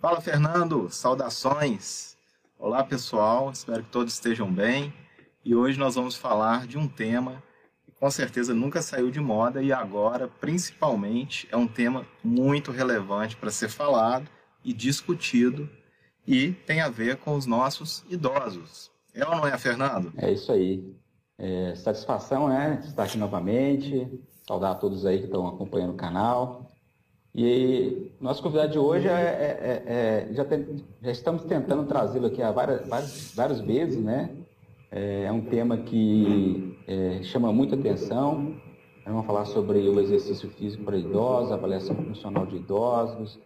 Fala, Fernando. Saudações. Olá, pessoal. Espero que todos estejam bem. E hoje nós vamos falar de um tema que com certeza nunca saiu de moda e agora, principalmente, é um tema muito relevante para ser falado e discutido e tem a ver com os nossos idosos. É ou não é, Fernando? É isso aí. É, satisfação, né? Estar aqui novamente. Saudar a todos aí que estão acompanhando o canal. E nosso convidado de hoje é, é, é, é já, tem, já, estamos tentando trazê-lo aqui há várias, várias, várias vezes, né? É, é um tema que é, chama muita atenção. Vamos falar sobre o exercício físico para idosos, avaliação funcional de idosos.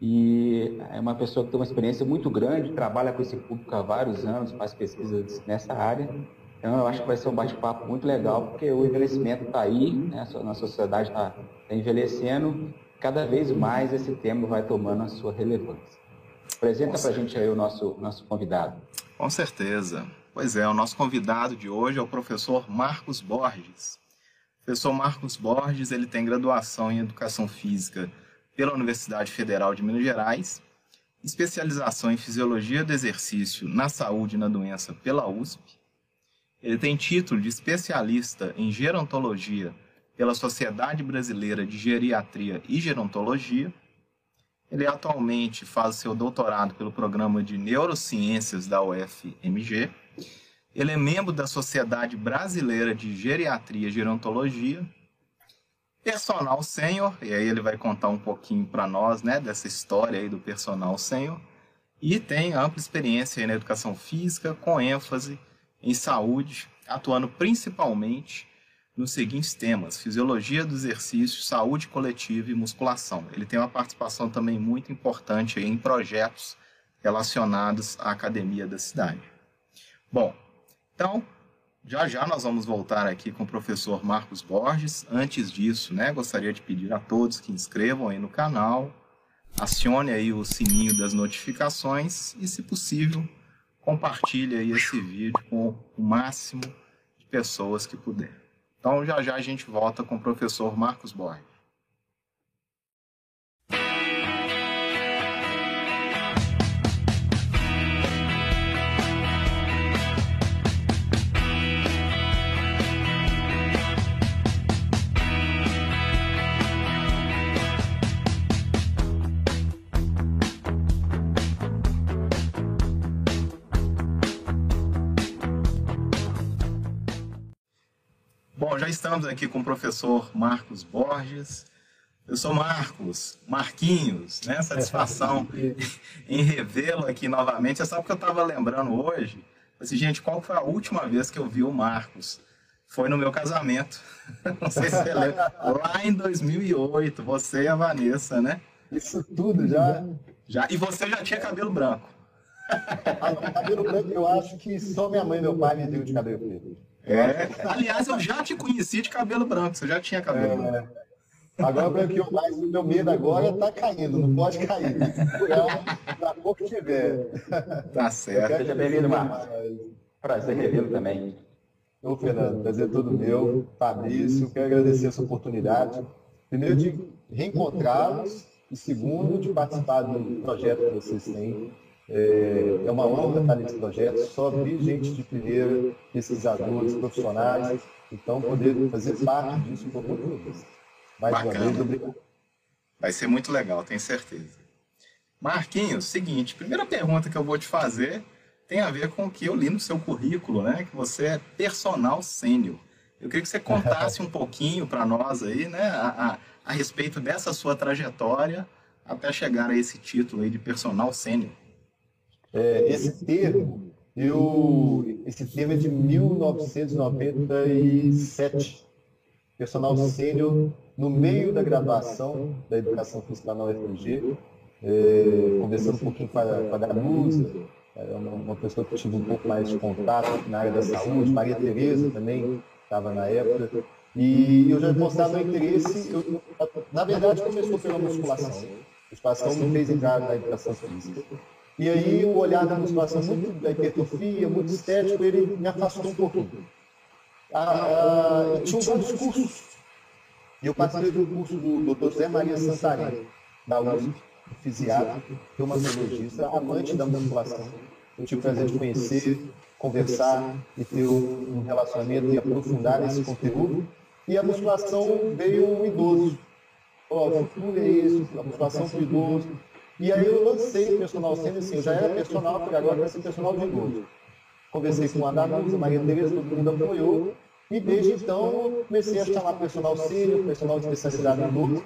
E é uma pessoa que tem uma experiência muito grande, trabalha com esse público há vários anos, faz pesquisas nessa área. Então, eu acho que vai ser um bate-papo muito legal, porque o envelhecimento está aí, né? a sociedade está tá envelhecendo, cada vez mais esse tema vai tomando a sua relevância. Apresenta para a gente aí o nosso, nosso convidado. Com certeza. Pois é, o nosso convidado de hoje é o professor Marcos Borges. O professor Marcos Borges ele tem graduação em Educação Física pela Universidade Federal de Minas Gerais, especialização em Fisiologia do Exercício na Saúde e na Doença pela USP. Ele tem título de especialista em Gerontologia pela Sociedade Brasileira de Geriatria e Gerontologia. Ele atualmente faz seu doutorado pelo programa de Neurociências da UFMG. Ele é membro da Sociedade Brasileira de Geriatria e Gerontologia, personal sênior, e aí ele vai contar um pouquinho para nós, né, dessa história aí do personal sênior, e tem ampla experiência na educação física, com ênfase em saúde, atuando principalmente nos seguintes temas: fisiologia do exercício, saúde coletiva e musculação. Ele tem uma participação também muito importante em projetos relacionados à academia da cidade. Bom, então já já nós vamos voltar aqui com o professor Marcos Borges. Antes disso, né, gostaria de pedir a todos que inscrevam aí no canal, acione aí o sininho das notificações e, se possível, compartilhe aí esse vídeo com o máximo de pessoas que puder. Então, já já a gente volta com o professor Marcos Borges. Já estamos aqui com o professor Marcos Borges. Eu sou Marcos, Marquinhos, né? Satisfação em revê-lo aqui novamente. É só porque eu estava lembrando hoje, assim, gente, qual foi a última vez que eu vi o Marcos? Foi no meu casamento. Não sei se você lembra. Lá em 2008, você e a Vanessa, né? Isso tudo já. Já. E você já tinha cabelo branco. Ah, cabelo branco, eu acho que só minha mãe e meu pai me deu de cabelo preto. É. Aliás, eu já te conheci de cabelo branco, você já tinha cabelo é. branco. Agora branqueou mais, o meu medo agora tá caindo, não pode cair. Pra pouco tiver. Tá certo. Seja bem-vindo, Marcos. Prazer revê-lo também. Ô, Fernando, prazer todo meu. Fabrício, quero agradecer essa oportunidade. Primeiro, de reencontrá-los e segundo, de participar do projeto que vocês têm é, é uma honra estar nesse projeto, só vi gente de primeira, pesquisadores, profissionais, então poder fazer parte disso por vocês. Mais Bacana. uma vez, obrigado. Vai ser muito legal, tenho certeza. Marquinhos, seguinte, primeira pergunta que eu vou te fazer tem a ver com o que eu li no seu currículo, né? Que você é personal sênior. Eu queria que você contasse um pouquinho para nós aí, né? A, a, a respeito dessa sua trajetória até chegar a esse título aí de personal sênior. É, esse termo, eu, esse termo é de 1997. Personal sênior, no meio da graduação da educação física na UFMG, é, conversando um pouquinho com a, com a Danusa, é uma, pessoa que tive um pouco mais de contato na área da saúde, Maria Tereza também estava na época, e eu já mostrava interesse, eu, na verdade começou pela musculação. A musculação me fez entrar na educação física. E aí o olhar da musculação muito da hipertrofia, muito estético, ele me afastou um pouquinho. Ah, ah, tinha discurso, E eu participei do curso do Dr. Zé Maria Santarém, da USP, fisiatra, reumatologista, amante da musculação. Eu tive o prazer de conhecer, conversar e ter um relacionamento e aprofundar esse conteúdo. E a musculação veio um idoso. Ó, oh, o futuro é esse, a musculação para o idoso. E aí eu lancei o personal sendo assim, eu já era personal, porque agora vai ser personal de idoso. Conversei com a Maria Tereza, todo mundo apoiou. E desde então comecei a chamar personal sênior, personal especializado em luta.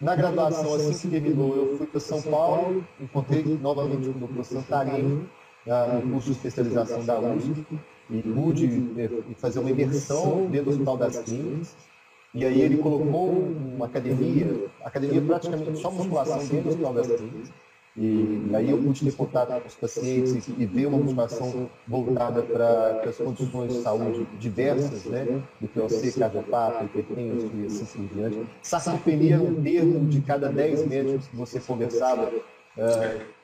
Na graduação, assim que terminou, eu fui para São Paulo, encontrei novamente com o Dr. Santarém, no curso de especialização da USP, e pude eh, fazer uma imersão dentro do Hospital das Clínicas. E aí ele colocou uma academia, academia praticamente só musculação dentro do Hospital das Clínicas. E, aí eu pude ter contato com os pacientes e ver uma musculação voltada para as condições de saúde diversas, né? Do POC, cardiopata, hipertenso e assim por diante. Sarcopenia é um termo de cada 10 médicos que você conversava,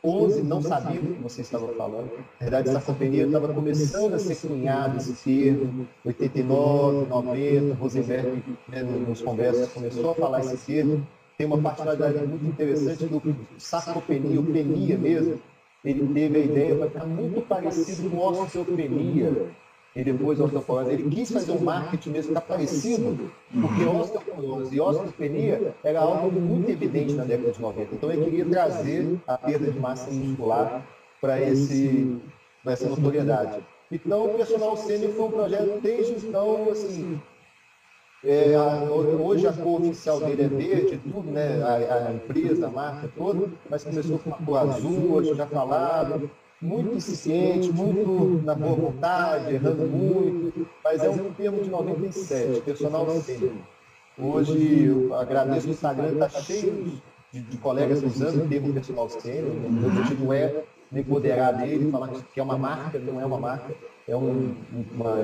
11 não sabiam do que você estava falando. Na verdade, essa companhia estava começando a ser cunhada esse termo. 89, 90, Rosenberg, né, nos conversas, começou a falar esse termo tem uma particularidade muito interessante do sarcopenia, ou penia mesmo. Ele teve a ideia, vai ficar muito parecido com osteopenia. E depois osteoporose. Ele quis fazer um marketing mesmo ficar parecido, porque osteoporose e osteopenia era algo muito evidente na década de 90. Então ele queria trazer a perda de massa muscular para essa notoriedade. Então o personal sênior foi um projeto desde então, assim, é, a, hoje a cor oficial dele é verde, tudo, né? A, a, empresa, a marca toda, mas começou com uma cor azul, hoje já falado, muito eficiente, muito na boa vontade, errando muito, mas é um termo de 97, personal sênior. Hoje eu agradeço o Instagram, está cheio de, de, colegas usando o termo personal sênior. Meu objetivo não é me empoderar dele, falar que é uma marca, não é uma marca, é um, uma,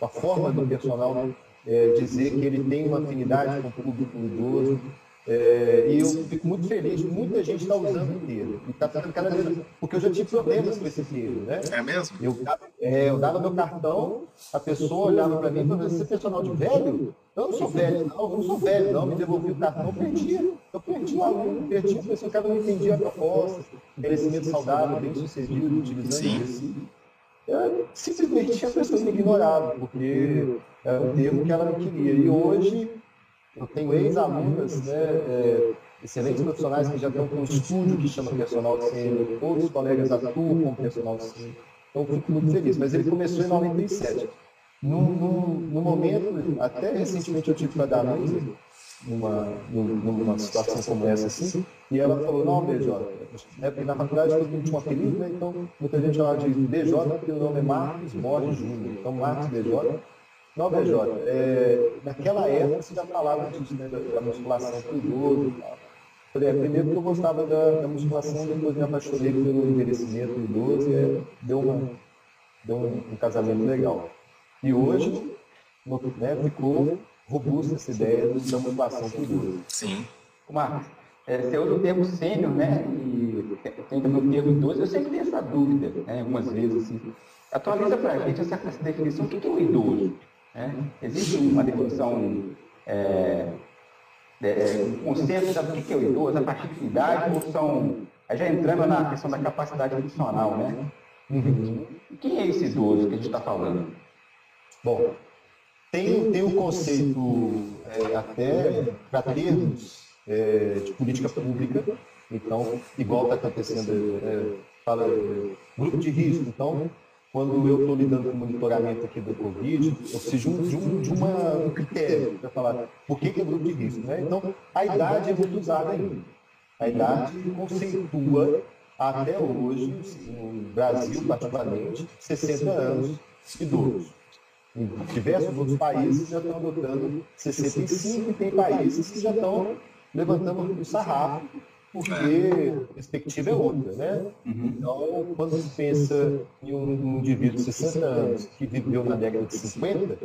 uma forma do personal é, dizer que ele tem uma afinidade com o público idoso. É, e eu fico muito feliz, muita gente está usando o termo. E está ficando cada vez. Porque eu já tive problemas com esse termo, né? É mesmo? Eu, é, eu dava meu cartão, a pessoa olhava para mim e falava: Você é personal de velho? Eu não sou velho, não, eu não sou velho, não. Me devolvi o cartão, eu perdi. Eu perdi o aluno, perdi, porque o cara não entendia a proposta. Merecimento saudável, bem sucedido, utilizando isso eu simplesmente a pessoa me ignorava, porque era um termo que ela não queria. E hoje eu tenho ex-alunas, né, é, excelentes profissionais que já estão com um estúdio que chama Personal Sênior, outros colegas atuam com Personal Sênior. Então eu fico muito feliz. Mas ele começou em 97. No, no, no momento, até recentemente eu tive para dar música, numa, numa situação como essa assim, e ela falou, não, BJ, né, porque na faculdade todo mundo tinha um apelido, né, então muita gente chamava de BJ porque o nome é Marcos Borges Júnior, então Marcos BJ. Não, BJ, é, naquela época você já falava disso, né, da, da musculação para o idoso e tal. Falei, é, primeiro que eu gostava da, da, musculação, depois me apaixonei pelo envelhecimento do idoso e é, deu, uma, deu um, um casamento legal. E hoje, né, ficou robusta essa ideia da motivação por idoso. Sim. Marcos, é, você usa o termo sênior, né? E tem também o termo idoso. Eu sempre tenho essa dúvida, né? Algumas vezes, assim. Atualiza para a gente essa, essa, definição. O que é o idoso? Né? Existe uma definição, é, é, um consenso do que é o idoso, a partir de idade, ou são... Já entrando na questão da capacidade funcional, né? Uhum. Quem é esse idoso que a gente está falando? Bom, tem, tem o conceito é, até para termos é, de política pública, então, igual está acontecendo, é, fala grupo de risco. Então, quando eu estou lidando com o monitoramento aqui do Covid, eu preciso de um, de uma, um critério para falar por que, que é grupo de risco. Né? Então, a idade é muito usada ainda. A idade conceitua até hoje, no Brasil particularmente, 60 anos idoso. Em diversos outros países já estão adotando 65 e tem países que já estão levantando o sarrafo, porque a perspectiva é outra, né? Uhum. Então, quando se pensa em um indivíduo de 60 anos que viveu na década de 50,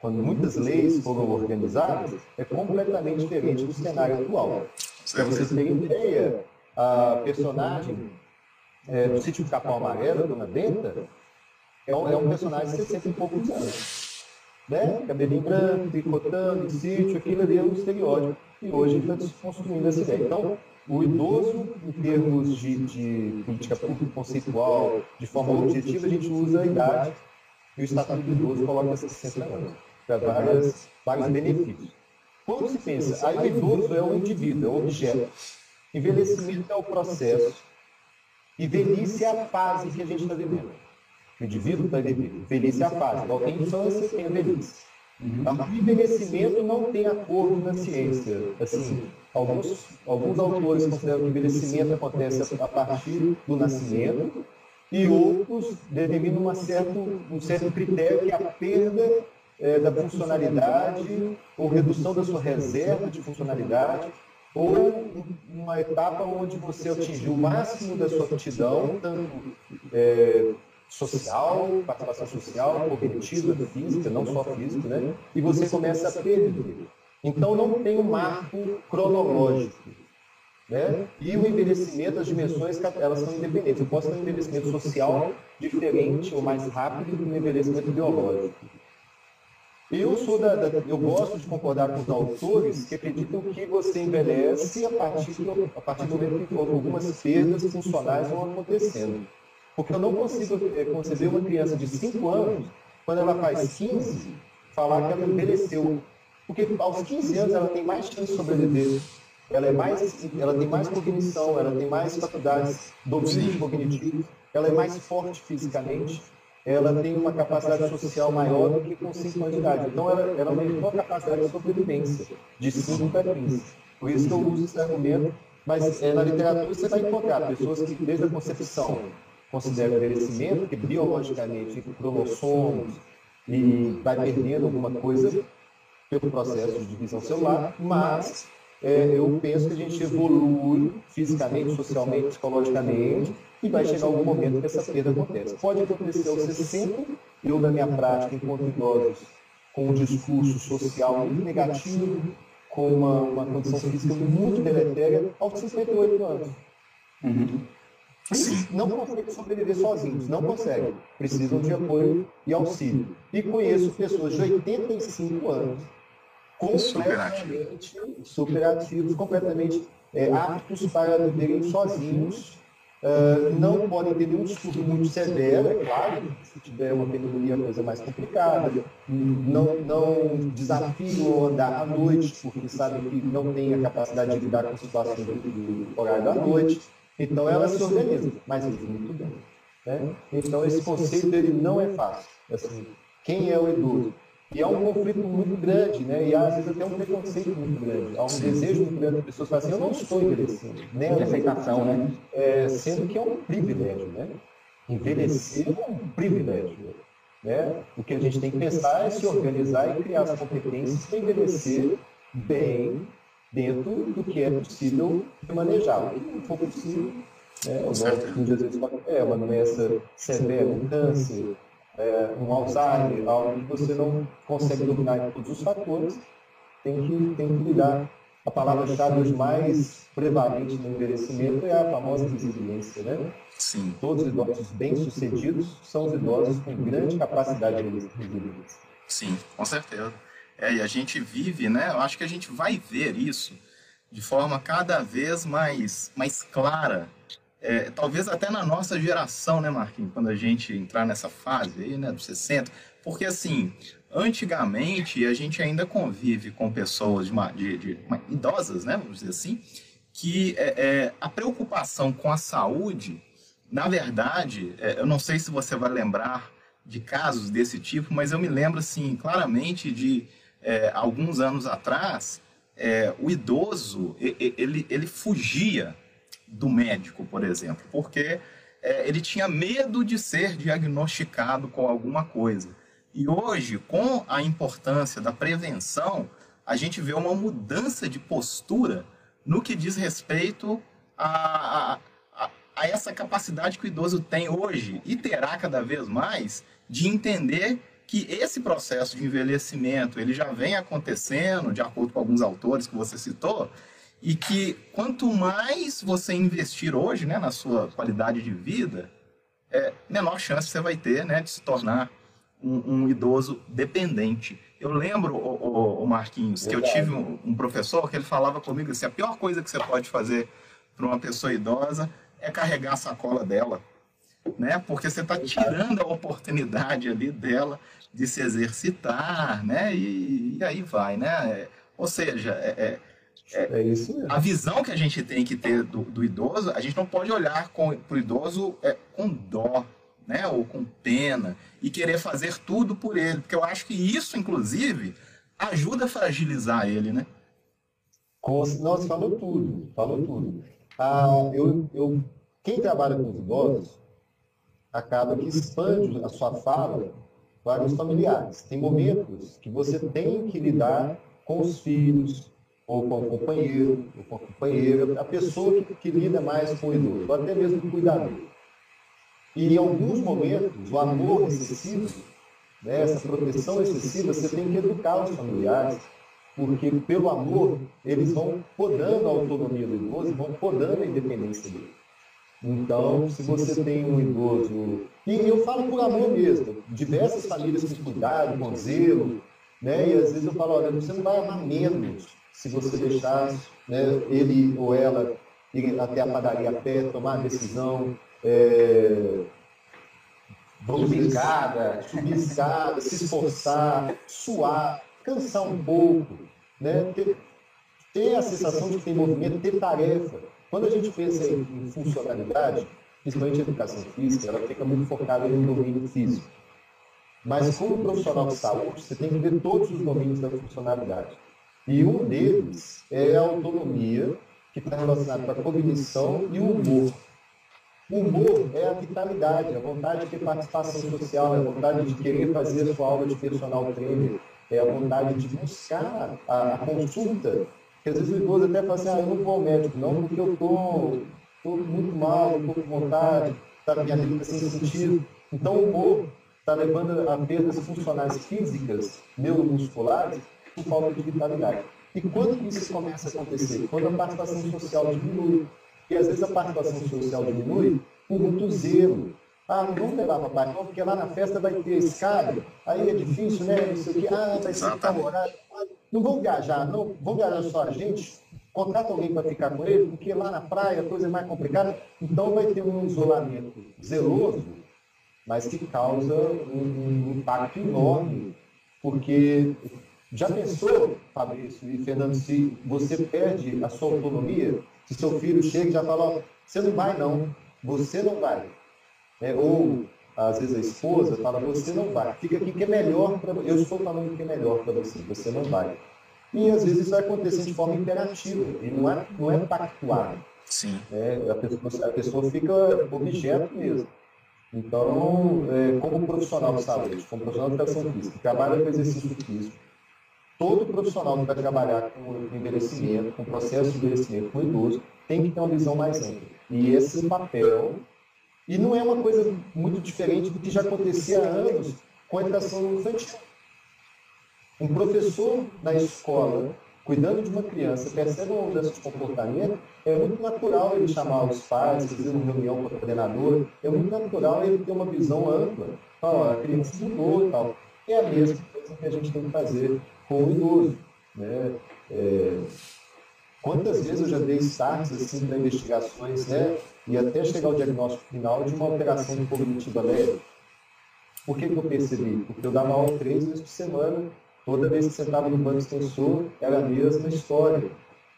quando muitas leis foram organizadas, é completamente diferente do cenário atual. Para vocês terem ideia, a personagem é, do sítio do Capão Amarelo, Dona Benta, é um, é um personagem de 60 e poucos anos. né? cabelinho branco, tricotando, sítio, aquilo ali é um estereótipo. E hoje está desconstruindo essa ideia. Então, o idoso, em termos de, de política pública conceitual, de forma objetiva, a gente usa a idade e o Estatuto do Idoso coloca 60 anos, para várias, vários benefícios. Quando se pensa, aí o idoso é um indivíduo, é um objeto. Envelhecimento é o processo. E velhice é a fase que a gente está vivendo. O indivíduo está vivendo. Velhice é a fase. Igual tem infância, tem a velhice. O envelhecimento não tem acordo na ciência. Assim, alguns, alguns autores consideram que o envelhecimento acontece a partir do nascimento e outros determinam uma certo, um certo critério que é a perda é, da funcionalidade ou redução da sua reserva de funcionalidade ou uma etapa onde você atingiu o máximo da sua aptidão, tanto é, social, participação social, cognitiva, física, não só física, né? E você começa a perder. Então não tem um marco cronológico. Né? E o envelhecimento, as dimensões, elas são independentes. Eu posso ter um envelhecimento social diferente ou mais rápido do envelhecimento biológico. Eu sou da, da, eu gosto de concordar com os autores que acreditam que você envelhece a partir do, a partir do momento que algumas perdas funcionais vão acontecendo. Porque eu não consigo é, conceber uma criança de 5 anos, quando ela faz 15, falar que ela envelheceu. Porque aos 15 anos ela tem mais chance de sobreviver. Ela, é mais, ela tem mais cognição, ela tem mais faculdades, domínios cognitivos, ela é mais forte fisicamente ela tem uma capacidade social maior do que com 5 anos de idade. Então, ela, ela aumentou a capacidade de sobrevivência de 5 para 15. Por isso que eu uso esse argumento. Mas é, na literatura você vai encontrar pessoas que, desde a concepção, consideram envelhecimento, que biologicamente, cromossomos, e vai perdendo alguma coisa pelo processo de divisão celular, mas é, eu penso que a gente evolui fisicamente, socialmente, psicologicamente, e vai chegar algum momento que essa perda acontece. Pode acontecer aos 60, eu, na minha prática, encontro idosos com um discurso social muito negativo, com uma, uma condição física muito deletéria, aos 58 anos. Uhum. Não conseguem sobreviver sozinhos, não conseguem. Precisam de apoio e auxílio. E conheço pessoas de 85 anos completamente superativos, completamente é, aptos para viverem sozinhos Uh, não podem ter nenhum distúrbio muito severo, é claro, se tiver uma pneumonia é coisa mais complicada, não, não desafiam andar à noite, porque sabem que não tem a capacidade de lidar com situações do horário da noite, então elas se organizam, mas muito bem. Né? Então esse conceito ele não é fácil. Assim, quem é o idoso? E há um conflito muito grande, né? E às vezes até um preconceito muito grande. Há um desejo muito grande das pessoas falarem assim, eu não estou envelhecendo. Nem a aceitação, né? É, sendo que é um privilégio, né? Envelhecer é um privilégio. Né? O que a gente tem que pensar é se organizar e criar as competências para envelhecer bem dentro do que é possível manejar. O que não for possível, né? Gosto de às vezes é uma doença severa, um câncer, é, um Alzheimer, algo que você não consegue dominar todos os fatores, tem que, tem que lidar. A palavra-chave hoje mais prevalente no envelhecimento é a famosa resiliência, né? Sim. Todos os idosos bem-sucedidos são os idosos com grande capacidade de resiliência. Sim, com certeza. É, e a gente vive, né? Eu acho que a gente vai ver isso de forma cada vez mais, mais clara. É, talvez até na nossa geração, né, Marquinhos, quando a gente entrar nessa fase aí, né, dos 60, porque assim, antigamente a gente ainda convive com pessoas de, uma, de, de uma, idosas, né, vamos dizer assim, que é, é, a preocupação com a saúde, na verdade, é, eu não sei se você vai lembrar de casos desse tipo, mas eu me lembro assim claramente de é, alguns anos atrás, é, o idoso ele, ele fugia do médico, por exemplo, porque é, ele tinha medo de ser diagnosticado com alguma coisa. E hoje, com a importância da prevenção, a gente vê uma mudança de postura no que diz respeito a, a, a essa capacidade que o idoso tem hoje e terá cada vez mais de entender que esse processo de envelhecimento ele já vem acontecendo, de acordo com alguns autores que você citou, e que quanto mais você investir hoje né, na sua qualidade de vida, é, menor chance você vai ter né, de se tornar um, um idoso dependente. Eu lembro, o, o, Marquinhos, que eu tive um, um, professor que ele falava comigo assim, a pior coisa que você pode fazer para uma pessoa idosa é carregar a sacola dela, né? Porque você está tirando a oportunidade ali dela de se exercitar, né? E, e aí vai, né? Ou seja, é, é, é, é isso mesmo. a visão que a gente tem que ter do, do idoso, a gente não pode olhar para o idoso é, com dó, né? Ou com pena e querer fazer tudo por ele, porque eu acho que isso, inclusive, ajuda a fragilizar ele, né? Nossa, falou tudo, falou tudo. Ah, eu, eu, quem trabalha com os idosos acaba que expande a sua fala para os familiares. Tem momentos que você tem que lidar com os filhos, ou com o companheiro, ou com a companheira, a pessoa que, que lida mais com o idoso, ou até mesmo o cuidador. E em alguns momentos, o amor excessivo, né, essa proteção excessiva, você tem que educar os familiares, porque pelo amor, eles vão podando a autonomia do idoso, vão podando a independência dele. Então, se você tem um idoso, e eu falo por amor mesmo, diversas famílias com cuidado, com zelo, né? E às vezes eu falo, olha, você não vai amar menos se você deixar né, ele ou ela ir até a padaria a pé, tomar a decisão, é, subir escada, subir escada, se esforçar, suar, cansar um pouco, né? ter, ter a sensação de que tem movimento, ter tarefa. Quando a gente pensa em funcionalidade, principalmente a educação física, ela fica muito focada no domínio físico. Mas como profissional de saúde, você tem que ver todos os domínios da funcionalidade. E um deles é a autonomia, que está relacionado com a cognição e o humor. O humor é a vitalidade, a vontade de ter participação social, a vontade de querer fazer a sua aula de personal trainer, é a vontade de buscar a, a consulta às vezes o idoso até fala assim, ah, eu não vou ao médico, não, porque eu estou muito mal, estou com vontade, tá, minha vida está sem sentido. Então o humor está levando a perdas funcionais físicas, neuromusculares, por falta de vitalidade. E quando isso começa a acontecer? Quando a participação social diminui. E às vezes a participação social diminui por muito zelo. Ah, não vamos levar papai não, porque lá na festa vai ter escada, aí é difícil, né? Não sei o quê. Ah, vai ser horário. Não vão viajar, não vão viajar só a gente, contrata alguém para ficar com ele, porque lá na praia a coisa é mais complicada. Então vai ter um isolamento zeloso, mas que causa um, um impacto enorme, porque já pensou, Fabrício e Fernando, se você perde a sua autonomia, se seu filho chega e já fala, ó, você não vai não, você não vai. É, ou às vezes a esposa fala, você não vai, fica aqui que é melhor para eu estou falando que é melhor para você, você não vai. E às vezes isso vai acontecer de forma interativa, e não é, não é pactuado. Sim. É, a, pessoa, a pessoa fica objeto mesmo. Então, é, como profissional de saúde, como profissional de educação física, que trabalha com exercício físico, todo profissional que vai trabalhar com envelhecimento, com processo de envelhecimento com idoso, tem que ter uma visão mais ampla. E esse papel e não é uma coisa muito diferente do que já acontecia há anos com a educação infantil. Um professor na escola, cuidando de uma criança, percebe uma mudança de comportamento, é muito natural ele chamar os pais, fazer uma reunião com o coordenador, é muito natural ele ter uma visão ampla. Ó, a criança mudou e tal. É a mesma coisa que a gente tem que fazer com o idoso. Né? É... Quantas vezes eu já dei starts assim, para investigações, né? e até chegar ao diagnóstico final de uma alteração cognitiva leve. Por que, que eu percebi? Porque eu dava aula três vezes por semana, toda vez que sentava no banco extensor, era a mesma história.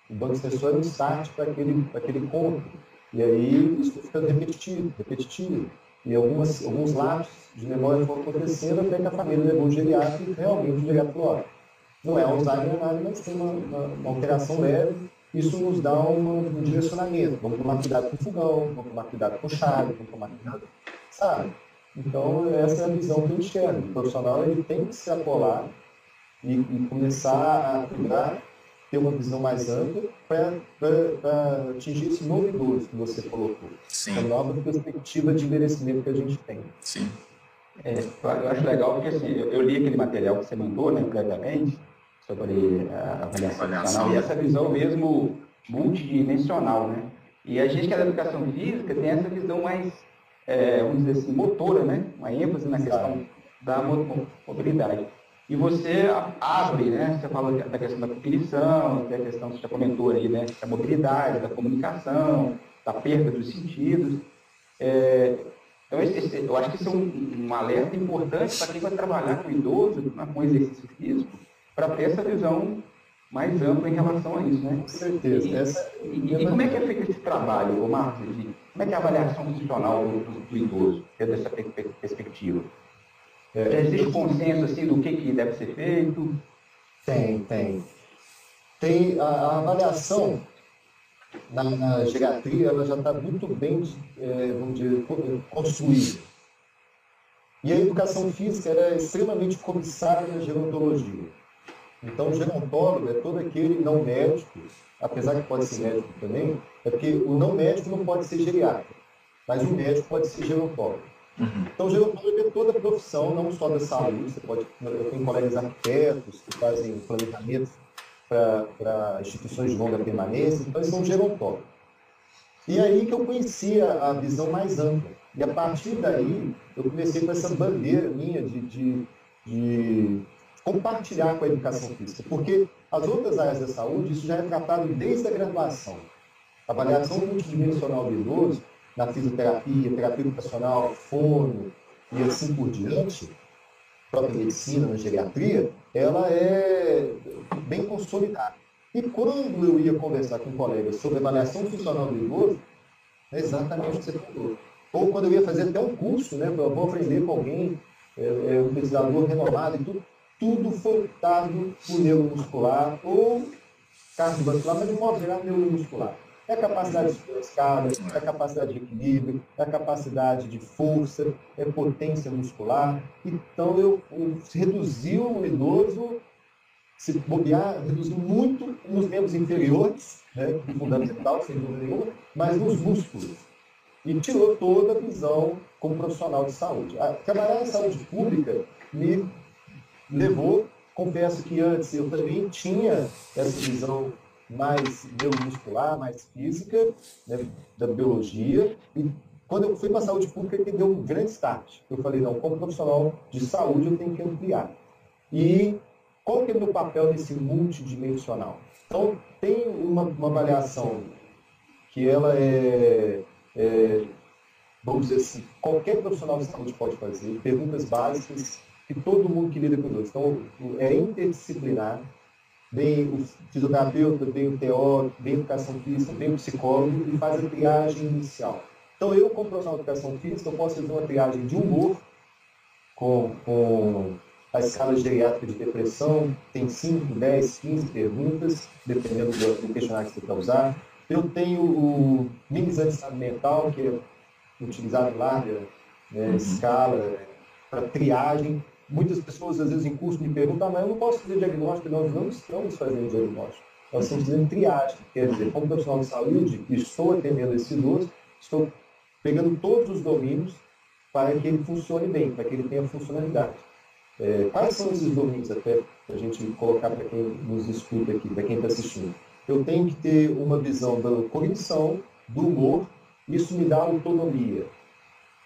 O banco extensor era um start para aquele, aquele conto. E aí isso fica repetitivo, repetitivo. E algumas, alguns lapsos de memória foram acontecendo até que a família levou o geriátrico e realmente o geriátrico falou, não é Alzheimer nada, mas tem uma, uma, uma alteração leve isso nos dá um, um direcionamento. Vamos tomar cuidado com o fogão, vamos tomar cuidado com chave, vamos tomar cuidado, sabe? Então, essa é a visão que eu enxergo. O profissional ele tem que se apolar e, e começar a cuidar, ter uma visão mais ampla para atingir esse novo idoso que você colocou. Sim. A nova perspectiva de envelhecimento que a gente tem. Sim. É, eu acho legal porque assim, eu, eu li aquele material que você mandou, né, previamente, sobre a avaliação e essa visão mesmo multidimensional, né? E a gente que é da educação física tem essa visão mais, é, vamos dizer assim, motora, né? Uma ênfase na questão da mobilidade. E você abre, né? Você fala da questão da cognição, tem a questão que você já comentou aí, né? Da mobilidade, da comunicação, da perda dos sentidos. É, então, eu acho que isso é um, um alerta importante para quem vai trabalhar com idoso, com exercício físico, para ter essa visão mais ampla em relação a isso, né? Com certeza. E, Essa... e, e como é que é feito esse trabalho, Marcos? Como é que é a avaliação funcional do, do, do idoso, dessa perspectiva? É, Já existe consenso assim, do que, que deve ser feito? Tem, tem. Tem a, a avaliação na, na, geriatria, ela já está muito bem, é, vamos dizer, construída. E a educação física era é extremamente cobiçada na gerontologia. Então, o gerontólogo é todo aquele não médico, apesar que pode ser médico também, é porque o não médico não pode ser geriatra, mas o médico pode ser gerontólogo. Uhum. Então, o gerontólogo é toda a profissão, não só da saúde. Você pode, eu tenho colegas arquitetos que fazem planejamento para instituições de longa permanência, então eles são gerontólogos. E aí que eu conhecia a visão mais ampla. E a partir daí, eu comecei com essa bandeira minha de, de, de compartilhar com a educação física, porque as outras áreas da saúde, isso já é tratado desde a graduação. A avaliação multidimensional do idoso, na fisioterapia, terapia ocupacional, fono e assim por diante, própria medicina, na geriatria, ela é bem consolidada. E quando eu ia conversar com colegas sobre avaliação funcional do idoso, é exatamente o que você falou. Ou quando eu ia fazer até um curso, né, eu vou aprender com alguém, é, é um pesquisador renomado e tudo, tudo foi dado por neuromuscular ou cardiovascular, mas de modo geral neuromuscular. É a capacidade de escada, é a capacidade de equilíbrio, é a capacidade de força, é potência muscular. Então, eu, eu reduziu o idoso, se bobear, reduziu muito nos membros inferiores, né, fundamental, sem dúvida nenhuma, mas nos músculos. E tirou toda a visão como profissional de saúde. A, trabalhar na saúde pública me levou, confesso que antes eu também tinha essa visão mais neuromuscular, mais física, né, da biologia, e quando eu fui para a saúde pública, que deu um grande start. Eu falei, não, como profissional de saúde, eu tenho que ampliar. E qual que é o meu papel nesse multidimensional? Então, tem uma, uma avaliação que ela é, é, vamos dizer assim, qualquer profissional de saúde pode fazer, perguntas básicas que todo mundo que lida com dois. Então, é interdisciplinar, vem o fisioterapeuta, vem o teórico, vem a educação física, vem o psicólogo e faz a triagem inicial. Então, eu, como profissional de educação física, eu posso fazer uma triagem de humor com, com a escala geriátrica de depressão, tem 5, 10, 15 perguntas, dependendo do, questionário que você quer usar. Eu tenho o minimizante estado mental, que é utilizado em larga né, uhum. escala para triagem muitas pessoas, às vezes, em curso, me perguntam, ah, mas eu não posso fazer diagnóstico. Nós não estamos fazendo diagnóstico. Nós estamos fazendo triagem. Quer dizer, como profissional de saúde, estou atendendo esse idoso, estou pegando todos os domínios para que ele funcione bem, para que ele tenha funcionalidade. É, quais são esses domínios, até, a gente colocar para quem nos escuta aqui, para quem está assistindo? Eu tenho que ter uma visão da cognição, do humor, isso me dá autonomia.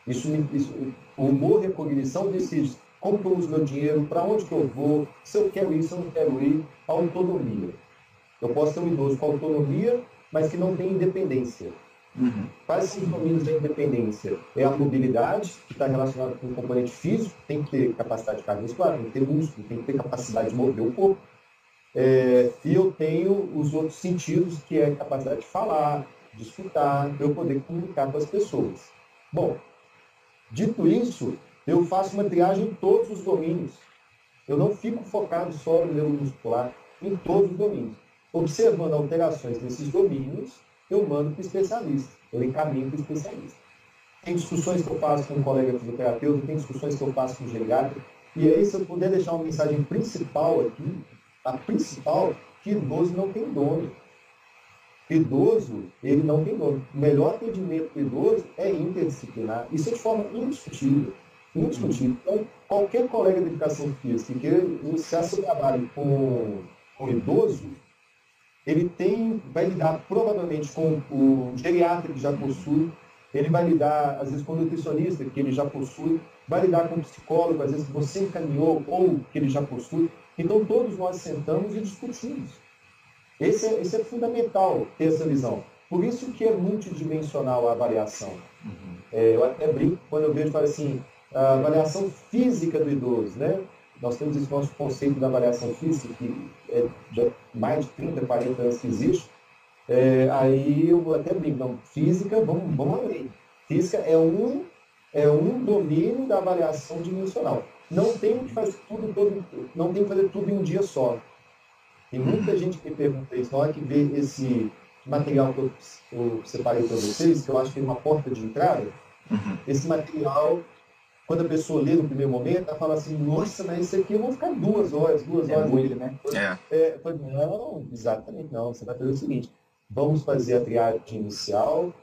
Isso, me, isso o humor e a cognição decidem como que eu uso meu dinheiro, para onde que eu vou, se eu quero ir, se eu não quero ir, autonomia. Eu posso ter um idoso com autonomia, mas que não tem independência. Uhum. Quais são os domínios da independência? É a mobilidade, que está relacionada com o componente físico, tem que ter capacidade cardiovascular, tem que ter músculo, tem que ter capacidade de mover o corpo. É, e eu tenho os outros sentidos, que é a capacidade de falar, de escutar, eu poder comunicar com as pessoas. Bom, dito isso, eu faço uma triagem em todos os domínios. Eu não fico focado só no neuromuscular, em todos os domínios. Observando alterações nesses domínios, eu mando para o especialista, eu encaminho para o especialista. Tem discussões que eu faço com um colega fisioterapeuta, tem discussões que eu faço com o geriatra, e aí, se eu puder deixar uma mensagem principal aqui, a principal, que idoso não tem dono. Idoso, ele não tem dono. O melhor atendimento do idoso é interdisciplinar. Isso é de forma indiscutível indiscutível. Então, qualquer colega de educação física que iniciar seu trabalho com, com idoso, ele tem, vai lidar provavelmente com o geriatra que já possui Ele vai lidar, às vezes, com o nutricionista, que ele já possui, vai lidar com o psicólogo, às vezes, que você encaminhou ou que ele já possui. Então, todos nós sentamos e discutimos. Esse é, esse é fundamental, ter essa visão. Por isso que é multidimensional a avaliação. Uhum. É, eu até brinco quando eu vejo, falo assim, a avaliação física do idoso, né? Nós temos esse nosso conceito da avaliação física, que é já mais de 30, 40 anos que existe. É, aí eu até brinco, não, física, vamos, vamos além. Física é um, é um domínio da avaliação dimensional. Não tem que fazer tudo, todo, não tem que fazer tudo em um dia só. Tem muita gente que pergunta isso, na hora que vê esse material que eu, eu separei para vocês, que eu acho que é uma porta de entrada, uhum. esse material quando a pessoa lê no primeiro momento, ela fala assim, nossa, mas isso aqui eu vou ficar duas horas, duas é horas. Muito, né? É. É, eu falei, não, exatamente não. Você vai fazer o seguinte, vamos fazer a triagem inicial,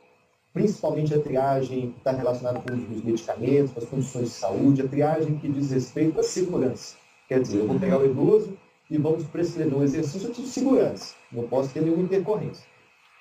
principalmente a triagem que está relacionada com os medicamentos, com as condições de saúde, a triagem que diz respeito à segurança. Quer dizer, eu vou pegar o idoso e vamos prescrever um exercício de segurança. Não posso ter nenhuma intercorrência.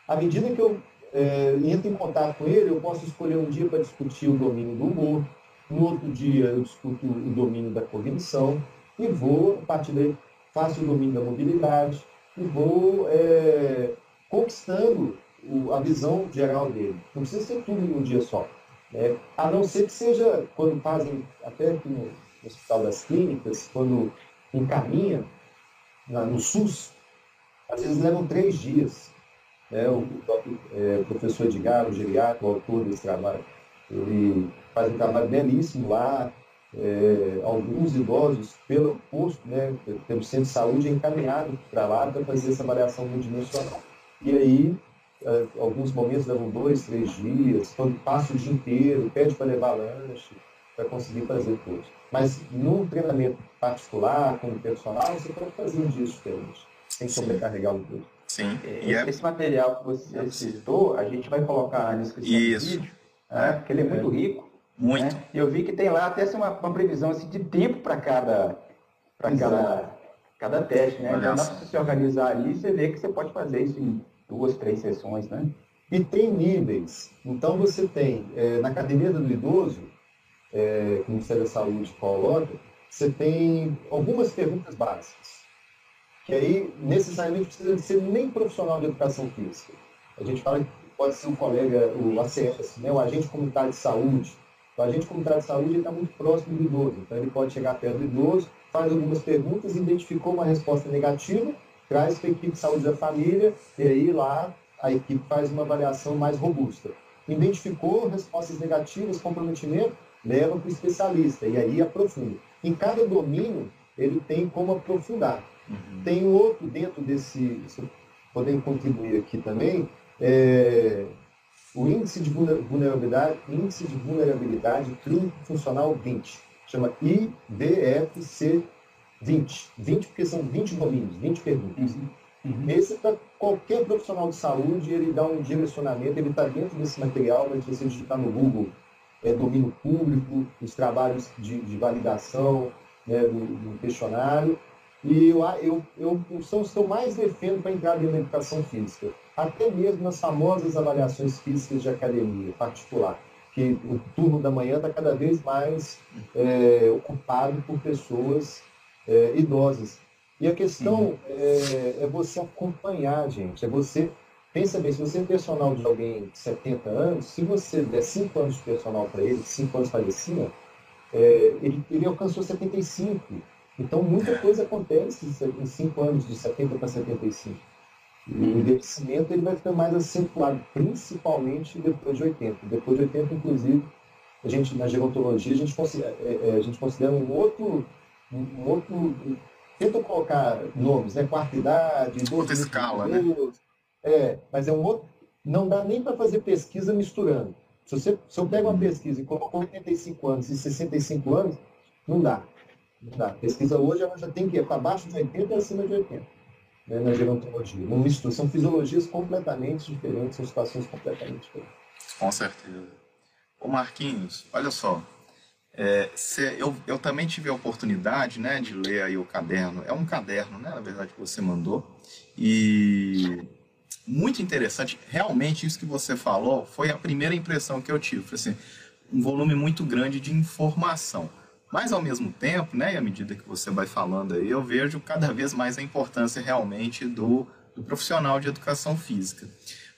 À medida que eu é, entro em contato com ele, eu posso escolher um dia para discutir o domínio do humor, no outro dia eu discuto o domínio da cognição e vou, a partir daí, faço o domínio da mobilidade e vou é, conquistando o, a visão geral dele. Não precisa ser tudo em um dia só. Né? A não ser que seja, quando fazem, até aqui no Hospital das Clínicas, quando encaminha na, no SUS, às vezes levam três dias. Né? O, o, é, o professor Edgar, o geriatra, o autor desse trabalho, ele faz um trabalho belíssimo lá. É, alguns idosos, pelo posto, né, pelo centro de saúde, é encaminhado para lá para fazer essa avaliação multidimensional. E aí, é, alguns momentos levam dois, três dias, quando passa o dia inteiro, pede para levar lanche, para conseguir fazer tudo. Mas num treinamento particular, como personal, você pode fazer um dia diferente, sem sobrecarregar o todo. Sim. E esse é... material que você citou, a gente vai colocar na descrição Isso. do vídeo, né, porque ele é muito rico. Muito. Né? Eu vi que tem lá até assim, uma, uma previsão assim, de tempo para cada, cada, cada teste, né? Então, se você se organizar ali, você vê que você pode fazer isso em duas, três sessões, né? E tem níveis. Então você tem, é, na academia do idoso, é, que o Ministério da Saúde coloca, você tem algumas perguntas básicas. Que aí, necessariamente, precisa de ser nem profissional de educação física. A gente fala que pode ser um colega, o ACS, né, o agente comunitário de saúde, o agente comunitário de saúde está muito próximo do idoso, então ele pode chegar perto do idoso, faz algumas perguntas, identificou uma resposta negativa, traz para a equipe de saúde da família, e aí lá a equipe faz uma avaliação mais robusta. Identificou respostas negativas, comprometimento, leva para o especialista, e aí aprofunda. Em cada domínio, ele tem como aprofundar. Uhum. Tem outro dentro desse, podendo contribuir aqui também, é, o índice de vulnerabilidade, índice de vulnerabilidade clínico funcional 20, chama IDFC 20. 20 porque são 20 domínios, 20 perguntas. Uhum. Uhum. Esse para qualquer profissional de saúde, ele dá um direcionamento, ele está dentro desse material, mas você digitar no Google é, domínio público, os trabalhos de, de validação né, do, do, questionário. E eu, eu, eu, são os que eu mais defendo para entrar dentro da educação física até mesmo nas famosas avaliações físicas de academia particular, que o turno da manhã está cada vez mais é, ocupado por pessoas é, idosas. E a questão é, é, você acompanhar, gente, é você. Pensa bem, se você é personal de alguém de 70 anos, se você der 5 anos de personal para ele, 5 anos para cima, é, ele, ele alcançou 75. Então, muita coisa acontece em 5 anos, de 70 para 75. E o envelhecimento ele vai ficar mais acentuado, principalmente depois de 80. Depois de 80, inclusive, a gente, na gerontologia, a gente considera, é, é, a gente considera um outro, um outro. Tenta colocar nomes, né? Quarta idade, outra escala, né? É, mas é um outro. Não dá nem para fazer pesquisa misturando. Se, você, se eu pego uma pesquisa e coloco 85 anos e 65 anos, não dá. A pesquisa hoje ela já tem que ir para baixo de 80 e acima de 80 né, na gerontologia. Não mistura, são fisiologias completamente diferentes, são situações completamente diferentes. Com certeza. Ô Marquinhos, olha só, é, cê, eu, eu também tive a oportunidade né, de ler aí o caderno. É um caderno, né, na verdade, que você mandou. E muito interessante. Realmente, isso que você falou foi a primeira impressão que eu tive. Foi assim, um volume muito grande de informação. Mas, ao mesmo tempo, né, e à medida que você vai falando aí, eu vejo cada vez mais a importância realmente do, do profissional de educação física.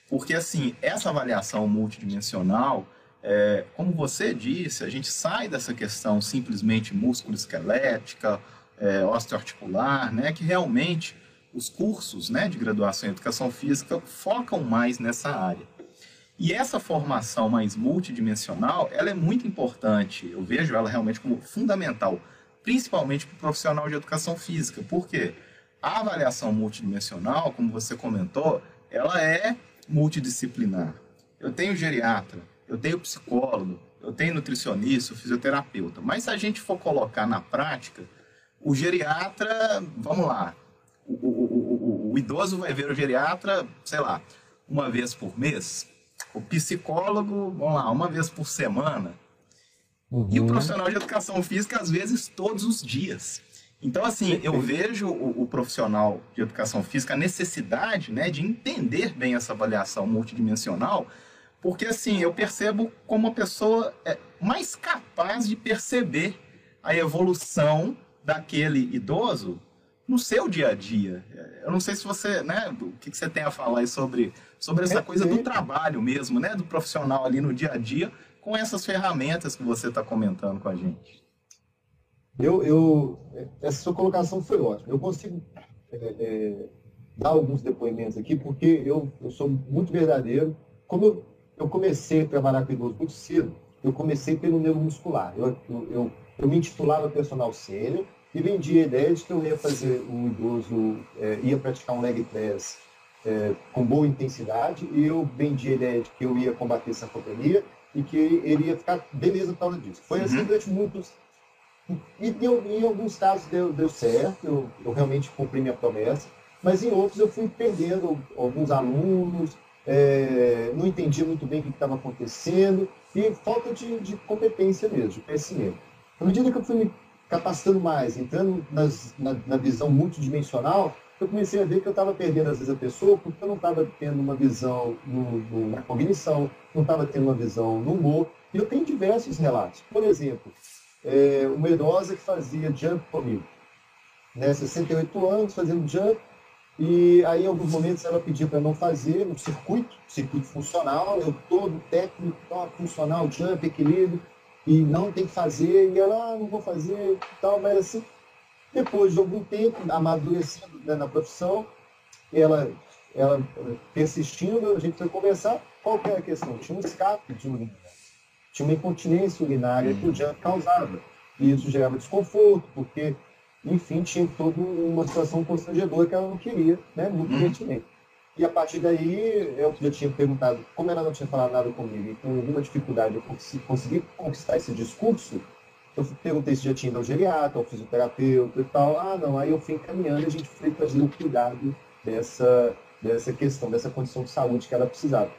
Porque, assim, essa avaliação multidimensional, é, como você disse, a gente sai dessa questão simplesmente músculo-esquelética, é, osteoarticular, né, que realmente os cursos né, de graduação em educação física focam mais nessa área. E essa formação mais multidimensional, ela é muito importante, eu vejo ela realmente como fundamental, principalmente para o profissional de educação física. Por quê? A avaliação multidimensional, como você comentou, ela é multidisciplinar. Eu tenho geriatra, eu tenho psicólogo, eu tenho nutricionista, fisioterapeuta. Mas se a gente for colocar na prática, o geriatra, vamos lá, o, o, o, o, idoso vai ver o geriatra, sei lá, uma vez por mês. O psicólogo, vamos lá, uma vez por semana. Uhum. E o uhum. profissional de educação física, às vezes, todos os dias. Então, assim, eu vejo o, o, profissional de educação física a necessidade né, de entender bem essa avaliação multidimensional, porque, assim, eu percebo como a pessoa é mais capaz de perceber a evolução daquele idoso no seu dia a dia. Eu não sei se você, né, o que você tem a falar aí sobre, sobre essa coisa do trabalho mesmo, né, do profissional ali no dia a dia, com essas ferramentas que você está comentando com a gente. Eu, eu, essa sua colocação foi ótima. Eu consigo é, é, dar alguns depoimentos aqui, porque eu, eu sou muito verdadeiro. Como eu, eu comecei a trabalhar com idoso muito cedo, eu comecei pelo neuromuscular. Eu, eu, eu, eu me intitulava personal sênior, e vendia a ideia de que eu ia fazer um idoso, é, ia praticar um leg press é, com boa intensidade, e eu vendia a ideia de que eu ia combater sarcopenia e que ele ia ficar beleza por causa disso. Foi assim uhum. durante muitos. E deu, em alguns casos deu, deu certo, eu, eu realmente cumpri minha promessa, mas em outros eu fui perdendo alguns alunos, é, não entendia muito bem o que estava acontecendo, e falta de, de competência mesmo, de conhecimento. À medida que eu fui me capacitando mais, entrando nas, na, na, visão multidimensional, eu comecei a ver que eu estava perdendo às vezes a pessoa porque eu não estava tendo uma visão no, no, na cognição, não estava tendo uma visão no humor. E eu tenho diversos relatos. Por exemplo, é, uma idosa que fazia jump comigo, né, 68 anos, fazendo jump, e aí em alguns momentos ela pediu para não fazer no circuito, circuito funcional, eu todo técnico, funcional, jump, equilíbrio, e não tem que fazer, e ela, ah, não vou fazer tal, mas assim, depois de algum tempo, amadurecendo né, na profissão, ela, ela persistindo, a gente foi conversar, qual era a questão? Tinha um escape de urina, tinha uma incontinência urinária que o jump causava, e isso gerava desconforto, porque, enfim, tinha toda uma situação constrangedora que ela não queria, né, muito uhum. pertinente. E a partir daí, eu já tinha perguntado, como ela não tinha falado nada comigo e com alguma dificuldade eu consegui conquistar esse discurso, eu perguntei se já tinha ido ao geriatra, ao fisioterapeuta e tal. Ah, não. Aí eu fui encaminhando e a gente foi fazer o cuidado dessa, dessa questão, dessa condição de saúde que ela precisava.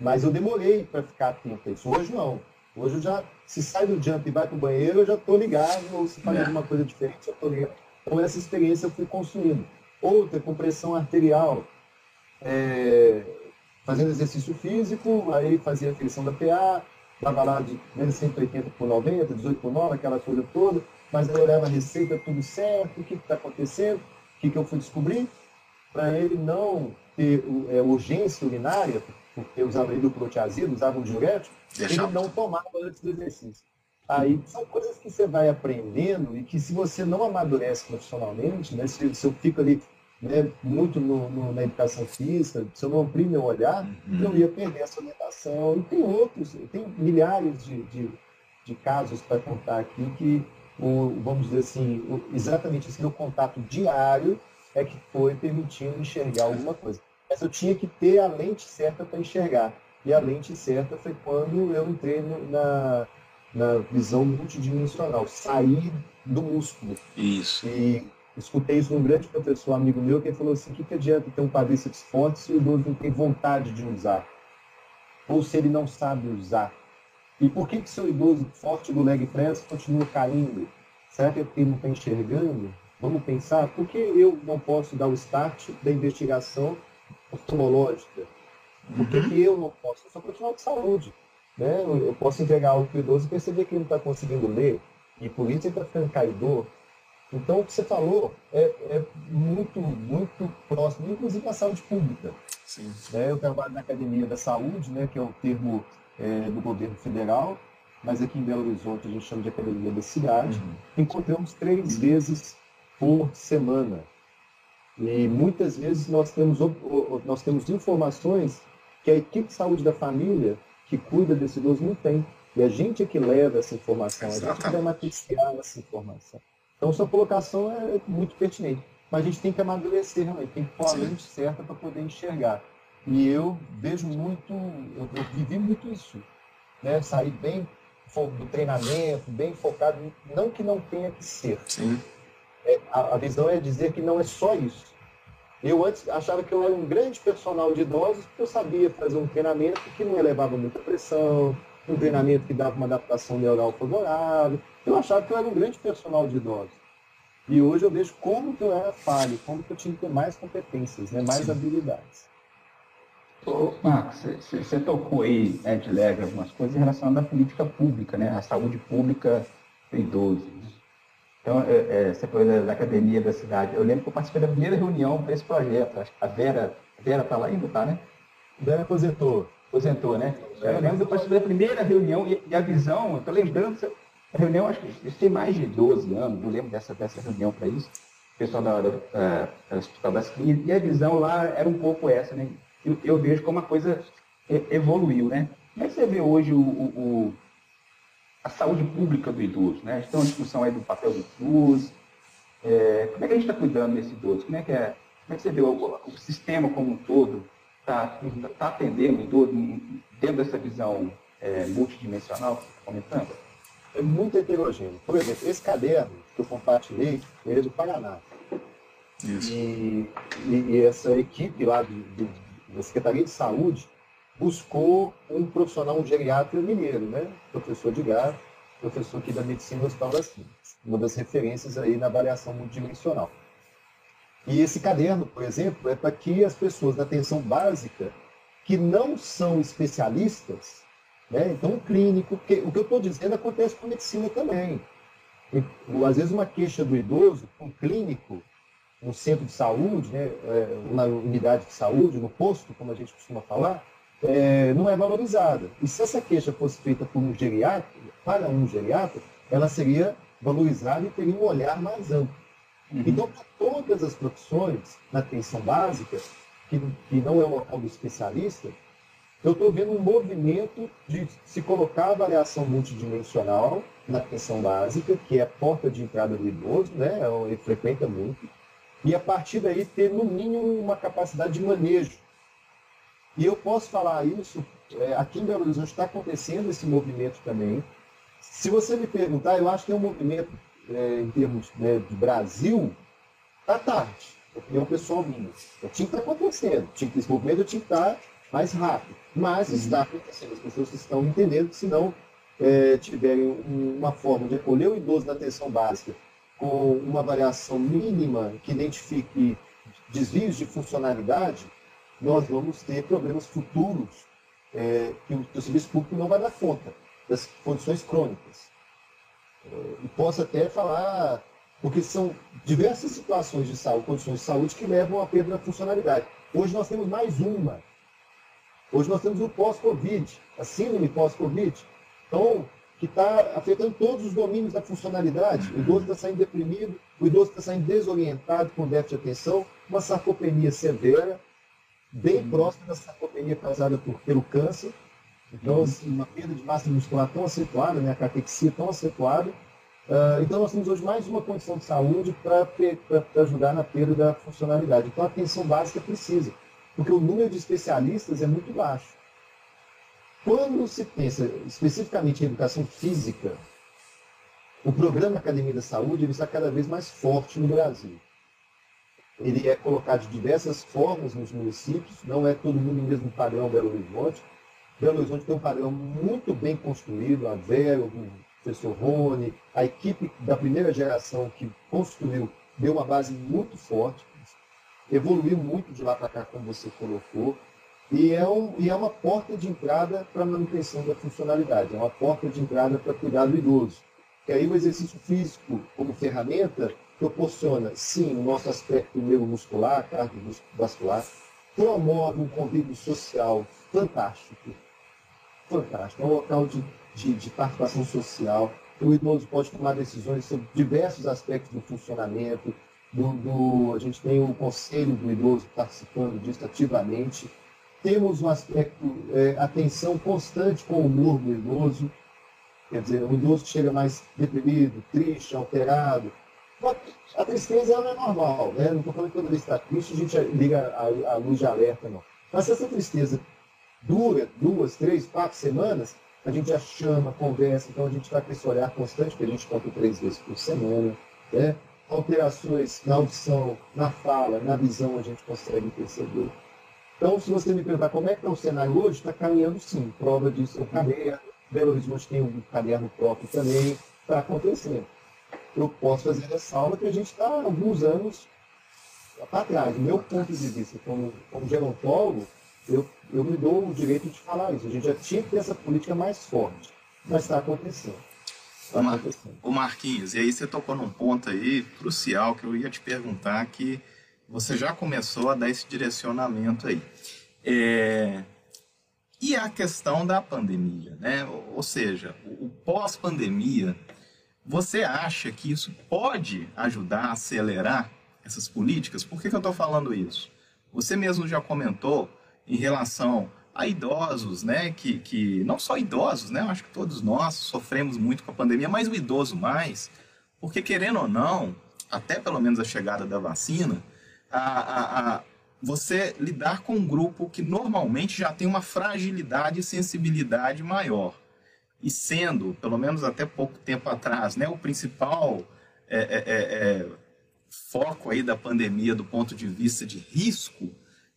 Mas eu demorei para ficar atento a isso. Hoje não. Hoje eu já, se sai do jump e vai para o banheiro, eu já estou ligado, ou se faz é. alguma coisa diferente, eu estou ligado. Então essa experiência eu fui construindo. Outra, compressão arterial é, fazendo exercício físico, aí fazia a feição da PA, dava lá de 180 por 90, 18 por 9, aquela coisa toda, mas aí eu olhava a receita, tudo certo, o que está acontecendo, o que, que eu fui descobrir, para ele não ter é, urgência urinária, porque usava hidroclorotiazida, usava um diurético, ele não tomava antes do exercício. Aí são coisas que você vai aprendendo e que se você não amadurece profissionalmente, né, se, se eu fico ali né, muito no, no, na educação física, se eu não abrir meu olhar, uhum. eu ia perder essa orientação. E tem outros, tem milhares de, de, de casos para contar aqui que, o, vamos dizer assim, o, exatamente esse meu contato diário é que foi permitindo enxergar alguma coisa. Mas eu tinha que ter a lente certa para enxergar. E a lente certa foi quando eu entrei na, na visão multidimensional, sair do músculo. Isso. E escutei isso de um grande professor amigo meu, que falou assim, o que, que adianta ter um quadríceps forte se o idoso não tem vontade de usar? Ou se ele não sabe usar? E por que, que seu idoso forte do leg press continua caindo? Será que ele não está enxergando? Vamos pensar, por que eu não posso dar o start da investigação oftalmológica. Por que, que eu não posso? Eu sou profissional de saúde. Né? Eu posso entregar algo para o idoso e perceber que ele não está conseguindo ler, e por isso ele está ficando caidor. Então, o que você falou é, é, muito, muito próximo, inclusive a saúde pública. Sim. Né? Eu trabalho na Academia da Saúde, né, que é o termo é, do governo federal, mas aqui em Belo Horizonte a gente chama de Academia da Cidade. Uhum. Encontramos três vezes por semana. E muitas vezes nós temos, nós temos informações que a equipe de saúde da família que cuida desse idoso não tem. E a gente é que leva essa informação, Exatamente. a gente que vai matriciar essa informação. Então, sua colocação é muito pertinente. Mas a gente tem que amadurecer realmente, tem que pôr a lente certa para poder enxergar. E eu vejo muito, eu, eu vivi muito isso. Né? Sair bem do treinamento, bem focado, não que não tenha que ser. É, a, a visão é dizer que não é só isso. Eu antes achava que eu era um grande personal de idosos, porque eu sabia fazer um treinamento que não elevava muita pressão, um treinamento que dava uma adaptação neural favorável. Eu achava que eu era um grande personal de idosos. E hoje eu vejo como que eu era falho, como que eu tinha que ter mais competências, né, mais Sim. habilidades. Ô, Marcos, você tocou aí, né, de leve, algumas coisas em relação à política pública, né, a saúde pública do idoso. Né? Então, é, é, você foi da, da, academia da cidade. Eu lembro que eu participei da primeira reunião para esse projeto. Acho que a Vera, a Vera está lá ainda, tá, né? Vera aposentou. Aposentou, né? É, eu lembro que eu participei da primeira reunião e, a visão, eu estou lembrando, a reunião, acho que tem mais de 12 anos, não lembro dessa, dessa reunião para isso. O pessoal da, da, da, Hospital das Clínicas, e a visão lá era um pouco essa, né? Eu, eu vejo como a coisa evoluiu, né? Como é que você vê hoje o, o, a saúde pública do idoso, né? A tem uma discussão aí do papel do SUS, é, como é que a gente está cuidando desse idoso? Como é que, é, como é que você vê o, o sistema como um todo está tá atendendo o idoso dentro dessa visão é, multidimensional que você está comentando? É muito heterogêneo. Por exemplo, esse caderno que eu compartilhei, ele é do Paraná. Isso. E, e, e essa equipe lá de, de, da Secretaria de Saúde buscou um profissional, um geriatra mineiro, né? Professor de Gar, professor aqui da Medicina do Hospital das Clínicas. Uma das referências aí na avaliação multidimensional. E esse caderno, por exemplo, é para que as pessoas da atenção básica, que não são especialistas, né? então o clínico, porque o que eu estou dizendo acontece com a medicina também. E, às vezes uma queixa do idoso, um clínico, no centro de saúde, né? É, na unidade de saúde, no posto, como a gente costuma falar, é, não é valorizada. E se essa queixa fosse feita por um geriatra, para um geriatra, ela seria valorizada e teria um olhar mais amplo. Uhum. Então, para todas as profissões na atenção básica, que, que não é o local do especialista, eu estou vendo um movimento de se colocar a avaliação multidimensional na atenção básica, que é a porta de entrada do idoso, né? ele frequenta muito, e a partir daí ter, no mínimo, uma capacidade de manejo e eu posso falar isso, é, aqui em Belo Horizonte está acontecendo esse movimento também. Se você me perguntar, eu acho que é um movimento, é, em termos né, de Brasil, está tarde. Opinião pessoal minha. Tinha que estar tá acontecendo. Tinha que, esse movimento tinha que estar tá mais rápido. Mas uhum. está acontecendo. As pessoas estão entendendo que se não é, tiverem uma forma de acolher o idoso na atenção básica com uma variação mínima que identifique desvios de funcionalidade, nós vamos ter problemas futuros é, que, o, que, o, serviço público não vai dar conta das condições crônicas. E posso até falar, porque são diversas situações de saúde, condições de saúde que levam à perda da funcionalidade. Hoje nós temos mais uma. Hoje nós temos o pós-Covid, a síndrome pós-Covid. Então, que está afetando todos os domínios da funcionalidade. O idoso está saindo deprimido, o idoso está saindo desorientado com déficit de atenção, uma sarcopenia severa, bem uhum. próximo da sarcopenia causada por, pelo câncer. Então, uhum. assim, uma perda de massa muscular tão acentuada, né, a catexia tão acentuada. Uh, então, nós temos hoje mais uma condição de saúde para ajudar na perda da funcionalidade. Então, a atenção básica precisa, porque o número de especialistas é muito baixo. Quando se pensa especificamente em educação física, o programa Academia da Saúde ele está cada vez mais forte no Brasil ele é colocado de diversas formas nos municípios, não é todo mundo no mesmo padrão Belo Horizonte. Belo Horizonte tem um padrão muito bem construído, a Vera, o professor Rony, a equipe da primeira geração que construiu deu uma base muito forte. evoluiu muito de lá para cá, como você colocou, e é, um, e é uma porta de entrada para a manutenção da funcionalidade, é uma porta de entrada para cuidar do idoso. Que aí o exercício físico, como ferramenta, proporciona, sim, o nosso aspecto neuromuscular, cardiovascular, promove um convívio social fantástico. Fantástico. É um local de, de, de participação social. O idoso pode tomar decisões sobre diversos aspectos do funcionamento. Do, do, a gente tem o conselho do idoso participando disso ativamente. Temos um aspecto, é, atenção constante com o humor do idoso. Quer dizer, o idoso chega mais deprimido, triste, alterado, a tristeza ela é normal, né? Não estou falando que quando ele está triste a gente liga a, a, luz de alerta, não. Mas se essa tristeza dura duas, três, quatro semanas, a gente já chama, conversa, então a gente está com esse olhar constante, que a gente conta três vezes por semana, né? Alterações na audição, na fala, na visão a gente consegue perceber. Então, se você me perguntar como é que está o cenário hoje, está caminhando sim. Prova disso é o caderno. Belo Horizonte tem um caderno próprio também, está acontecendo eu posso fazer ressalva que a gente está alguns anos para trás. Meu ponto de vista, como, como gerontólogo, eu, eu me dou o direito de falar isso. A gente já tinha que ter essa política mais forte, mas está acontecendo. Tá Mar... O Marquinhos, e aí você tocou num ponto aí crucial que eu ia te perguntar que você já começou a dar esse direcionamento aí. É... E a questão da pandemia, né? Ou seja, o pós-pandemia, você acha que isso pode ajudar a acelerar essas políticas? Por que, que eu estou falando isso? Você mesmo já comentou em relação a idosos, né? Que, que não só idosos, né? Eu acho que todos nós sofremos muito com a pandemia, mas o idoso mais, porque querendo ou não, até pelo menos a chegada da vacina, a, a, a você lidar com um grupo que normalmente já tem uma fragilidade e sensibilidade maior e sendo, pelo menos até pouco tempo atrás, né, o principal é, é, é, é foco aí da pandemia do ponto de vista de risco,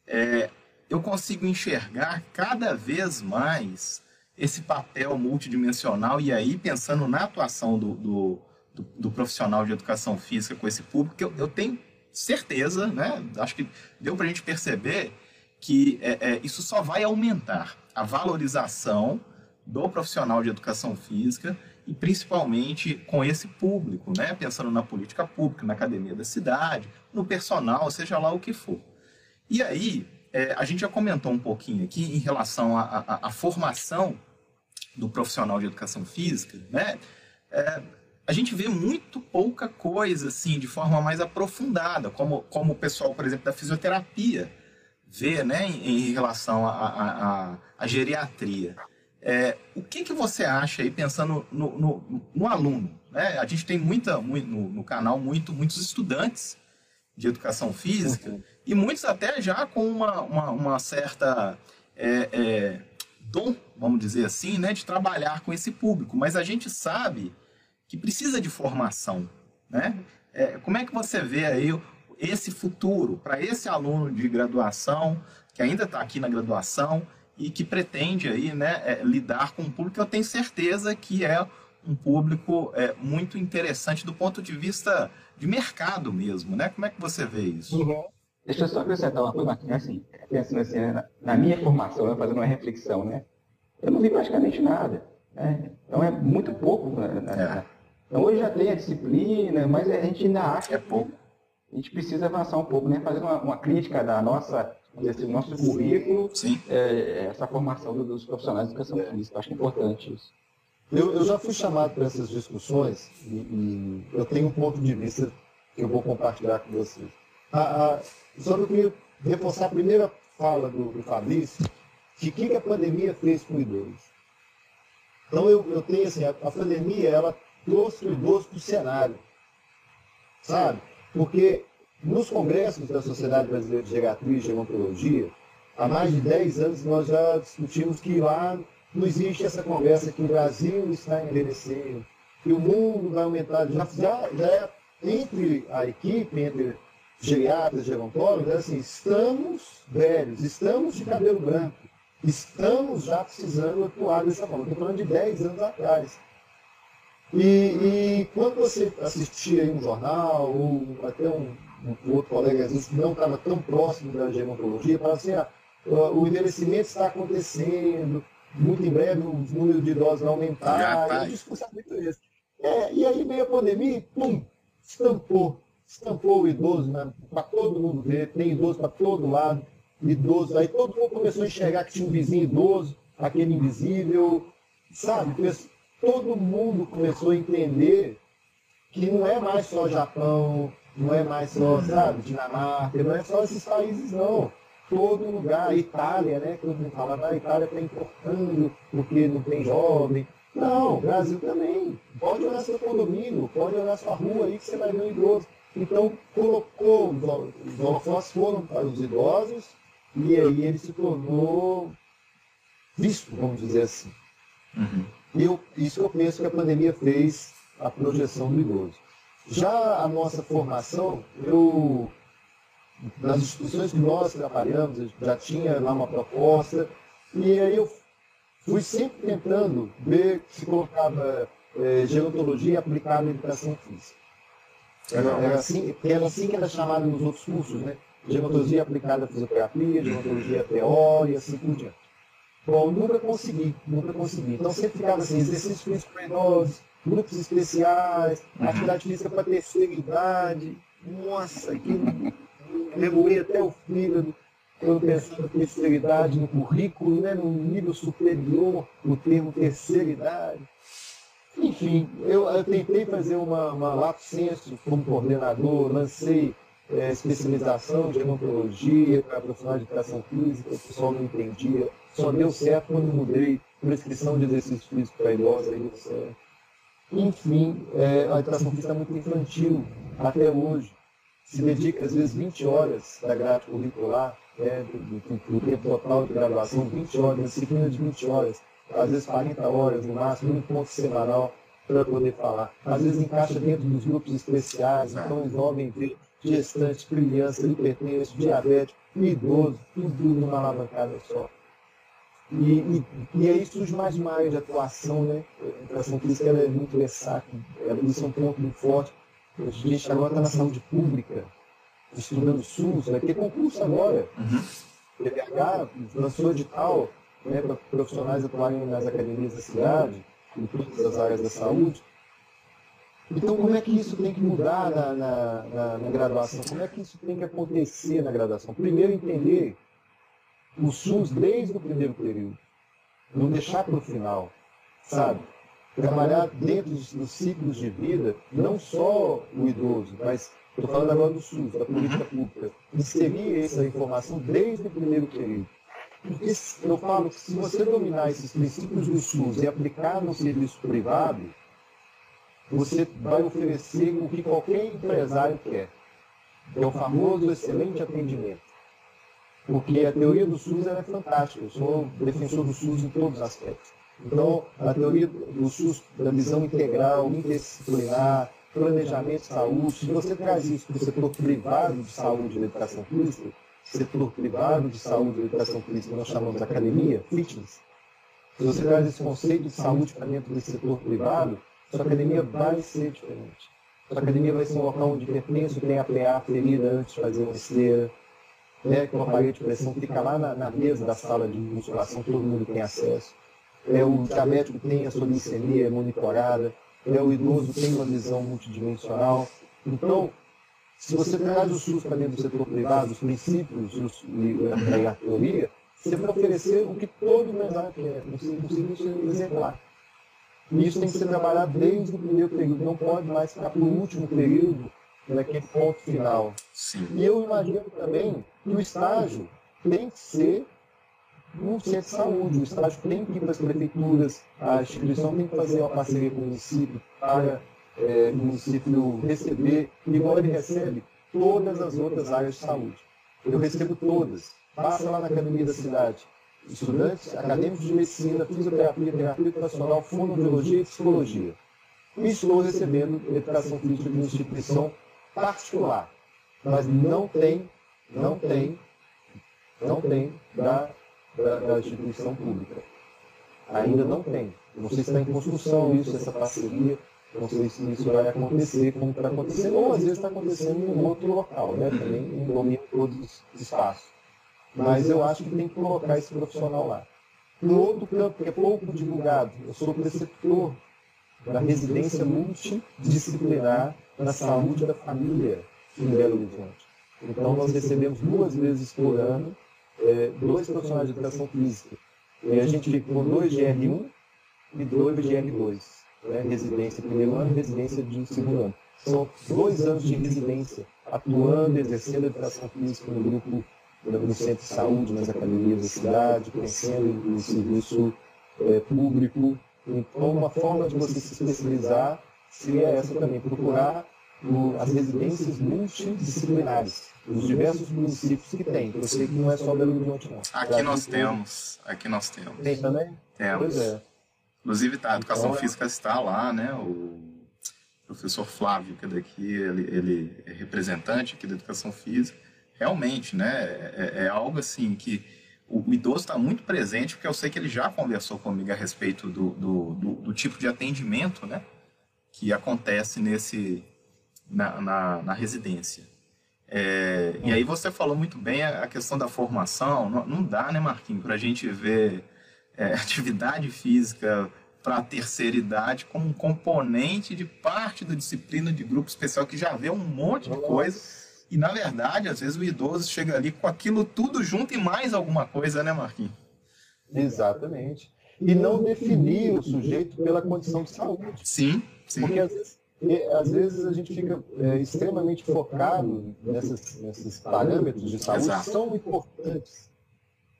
é, eu consigo enxergar cada vez mais esse papel multidimensional e aí pensando na atuação do, do, do, do profissional de educação física com esse público, eu, eu tenho certeza, né, acho que deu para a gente perceber que é, isso só vai aumentar a valorização do profissional de educação física e principalmente com esse público, né? pensando na política pública, na academia da cidade, no personal, seja lá o que for. E aí, é, a gente já comentou um pouquinho aqui em relação à formação do profissional de educação física, né? É, a gente vê muito pouca coisa assim de forma mais aprofundada, como, como o pessoal, por exemplo, da fisioterapia vê né, em, em relação à geriatria. É, o que, que você acha aí, pensando no, no, no aluno? Né? A gente tem muita, muito, no, no, canal muito, muitos estudantes de educação física uhum. E muitos até já com uma, uma, uma certa é, é, dom, vamos dizer assim, né, de trabalhar com esse público. Mas a gente sabe que precisa de formação. Né? É, como é que você vê aí esse futuro para esse aluno de graduação, que ainda está aqui na graduação, e que pretende aí, né, é, lidar com um público eu tenho certeza que é um público é, muito interessante do ponto de vista de mercado mesmo, né? Como é que você vê isso? Uhum. Deixa eu só acrescentar uma coisa, assim, pensando assim, na, na minha formação, né, fazendo uma reflexão, né? Eu não vi praticamente nada, né? Então é muito pouco. Né, é. Então hoje já tem a disciplina, mas a gente ainda acha é pouco. a gente precisa avançar um pouco, né? Fazendo uma, uma crítica da nossa esse nosso currículo, é, essa formação dos profissionais de educação física. Acho importante isso. Eu, eu já fui chamado para essas discussões e, e, eu tenho um ponto de vista que eu vou compartilhar com vocês. A, a, só que eu queria reforçar a primeira fala do, do Fabrício, de que, que a pandemia fez com o idoso. Então eu, eu tenho assim, a, a pandemia ela trouxe o idoso para o cenário, sabe? Porque nos congressos da Sociedade Brasileira de Geriatria e Gerontologia, há mais de 10 anos nós já discutimos que lá não existe essa conversa que o Brasil está envelhecendo, que o mundo vai aumentar. Já, já, já é entre a equipe, entre geriatras, gerontólogos, é assim, estamos velhos, estamos de cabelo branco, estamos já precisando atuar dessa forma. Estou falando de 10 anos atrás. E, e, quando você assistia um jornal, ou até um, um outro colega, às vezes, que não estava tão próximo da gerontologia, falava assim, ah, o envelhecimento está acontecendo, muito em breve o número de idosos vai aumentar, tá. e o discurso é muito esse. É, e aí veio a pandemia e, pum, estampou, estampou o idoso né, para todo mundo ver, tem idoso para todo lado, idoso, aí todo mundo começou a enxergar que tinha um vizinho idoso, aquele invisível, sabe? Todo mundo começou a entender que não é mais só Japão, não é mais só, sabe, Dinamarca, não é só esses países, não. Todo lugar, Itália, né? Todo mundo fala, a Itália está importando porque não tem jovem. Não, Brasil também. Pode olhar seu condomínio, pode olhar sua rua aí que você vai ver um idoso. Então, colocou, os holofotes foram para os idosos e aí ele se tornou visto, vamos dizer assim. Uhum. Eu, isso eu penso que a pandemia fez a projeção do idoso. Já a nossa formação, eu, nas instituições que nós trabalhamos, já tinha lá uma proposta, e aí eu fui sempre tentando ver se colocava é, gerontologia aplicada à educação física. Era, era, assim, era assim que era chamado nos outros cursos, né? Gerontologia aplicada à fisioterapia, gerontologia TO e assim por diante. Bom, nunca consegui, nunca consegui. Então sempre ficava assim, exercícios físicos para idosos, grupos especiais, atividade física para terceira idade. Nossa, que remoer até o fígado quando pensando terceira idade no currículo, né, no nível superior, o termo terceira idade. Enfim, eu, eu tentei fazer uma, uma lapso senso como coordenador, lancei é, especialização de odontologia para profissionais de educação física, o pessoal não entendia. Só deu certo quando mudei prescrição de exercício físico para idosa, aí. Enfim, é, a educação física é muito infantil até hoje. Se dedica, às vezes, 20 horas da grade curricular, é, do, do, do, tempo total de graduação, 20 horas, disciplina de 20 horas, às vezes 40 horas no máximo, um ponto semanal para poder falar. Às vezes encaixa dentro dos grupos especiais, então envolvem ver gestante, criança, hipertenso, diabético, idoso, tudo numa alavancada só. E, e, e, aí surge mais uma área de atuação, né? A educação física ela é muito versátil, isso é um ponto muito forte. A gente agora está na saúde pública, estudando SUS, vai ter concurso agora. Uhum. PPH lançou edital né, para profissionais atuarem nas academias da cidade, em todas as áreas da saúde. Então, como é que isso tem que mudar na, na, na, na graduação? Como é que isso tem que acontecer na graduação? Primeiro, entender o SUS desde o primeiro período. Não deixar para o final, sabe? Trabalhar dentro dos, ciclos de vida, não só o idoso, mas estou falando agora do SUS, da política pública. Inserir essa informação desde o primeiro período. Porque eu falo que se você dominar esses princípios do SUS e aplicar no serviço privado, você vai oferecer o que qualquer empresário quer, que é o famoso excelente atendimento. Porque a teoria do SUS é fantástica, eu sou defensor do SUS em todos os aspectos. Então, a teoria do SUS, da visão integral, interdisciplinar, planejamento de saúde, se você traz isso para o setor privado de saúde e educação física, setor privado de saúde e educação física, nós chamamos de academia, fitness, se você traz esse conceito de saúde para dentro desse setor privado, sua academia vai ser diferente. Sua academia vai ser um local onde hipertenso tem a PA ferida antes de fazer uma esteira, né, com aparelho de pressão, fica lá na, na, mesa da sala de musculação, todo mundo tem acesso. É, o diabético tem a sua glicemia monitorada, é, o idoso tem uma visão multidimensional. Então, se você traz o SUS para dentro do setor privado, os princípios os, e a teoria, você vai oferecer o que todo empresário quer, um serviço exemplar. E isso tem que ser trabalhado desde o primeiro período, não pode mais ficar para o último período, naquele ponto final. Sim. E eu imagino também que o estágio tem que ser um centro de saúde, o estágio tem que ir para as prefeituras, a instituição tem que fazer uma parceria com o município para é, município receber, igual ele recebe todas as outras áreas de saúde. Eu recebo todas. Passa lá na academia da cidade estudantes acadêmicos de medicina, fisioterapia, terapia educacional, fonoaudiologia e psicologia. E estou recebendo educação física de uma instituição particular, mas não tem, não tem, não tem da, da, da instituição pública. Ainda não tem. não sei se está em construção isso, essa parceria, Não sei se isso vai acontecer como está acontecendo, ou às vezes está acontecendo em outro local, né? também em domínio todos os espaços. Mas eu acho que tem que colocar esse profissional lá. No outro campo, que é pouco divulgado, eu sou preceptor da residência multidisciplinar na saúde da família em Belo Horizonte. Então, nós recebemos duas vezes por ano é, dois profissionais de educação física. E a gente fica com dois de R1 e dois de R2. Né? Residência primeiro ano e residência de segundo ano. São dois anos de residência, atuando, exercendo educação física no grupo, no centro de saúde, nas academias da cidade, crescendo no serviço é, público. Então, uma forma de você se especializar seria essa também, procurar o, as residências multidisciplinares, os diversos municípios que tem. Eu sei que não é só Belo Horizonte, não. Aqui nós temos, aqui nós temos. Tem também? Temos. Pois é. Inclusive, tá, a educação então, física está lá, né? O professor Flávio, que é daqui, ele, ele é representante aqui da educação física. Realmente, né? É, é algo assim que o idoso está muito presente, porque eu sei que ele já conversou comigo a respeito do, do, do, do tipo de atendimento, né? Que acontece nesse, na, na, na residência. É, e aí você falou muito bem a, questão da formação. Não, não dá, né, Marquinhos, para a gente ver é, atividade física para a terceira idade como um componente de parte da disciplina de grupo especial que já vê um monte de coisa. E, na verdade, às vezes o idoso chega ali com aquilo tudo junto e mais alguma coisa, né, Marquinhos? Exatamente. E não definir o sujeito pela condição de saúde. Sim, sim. Porque às vezes às vezes a gente fica é, extremamente focado nessas, nesses parâmetros de saúde Exato. que são importantes.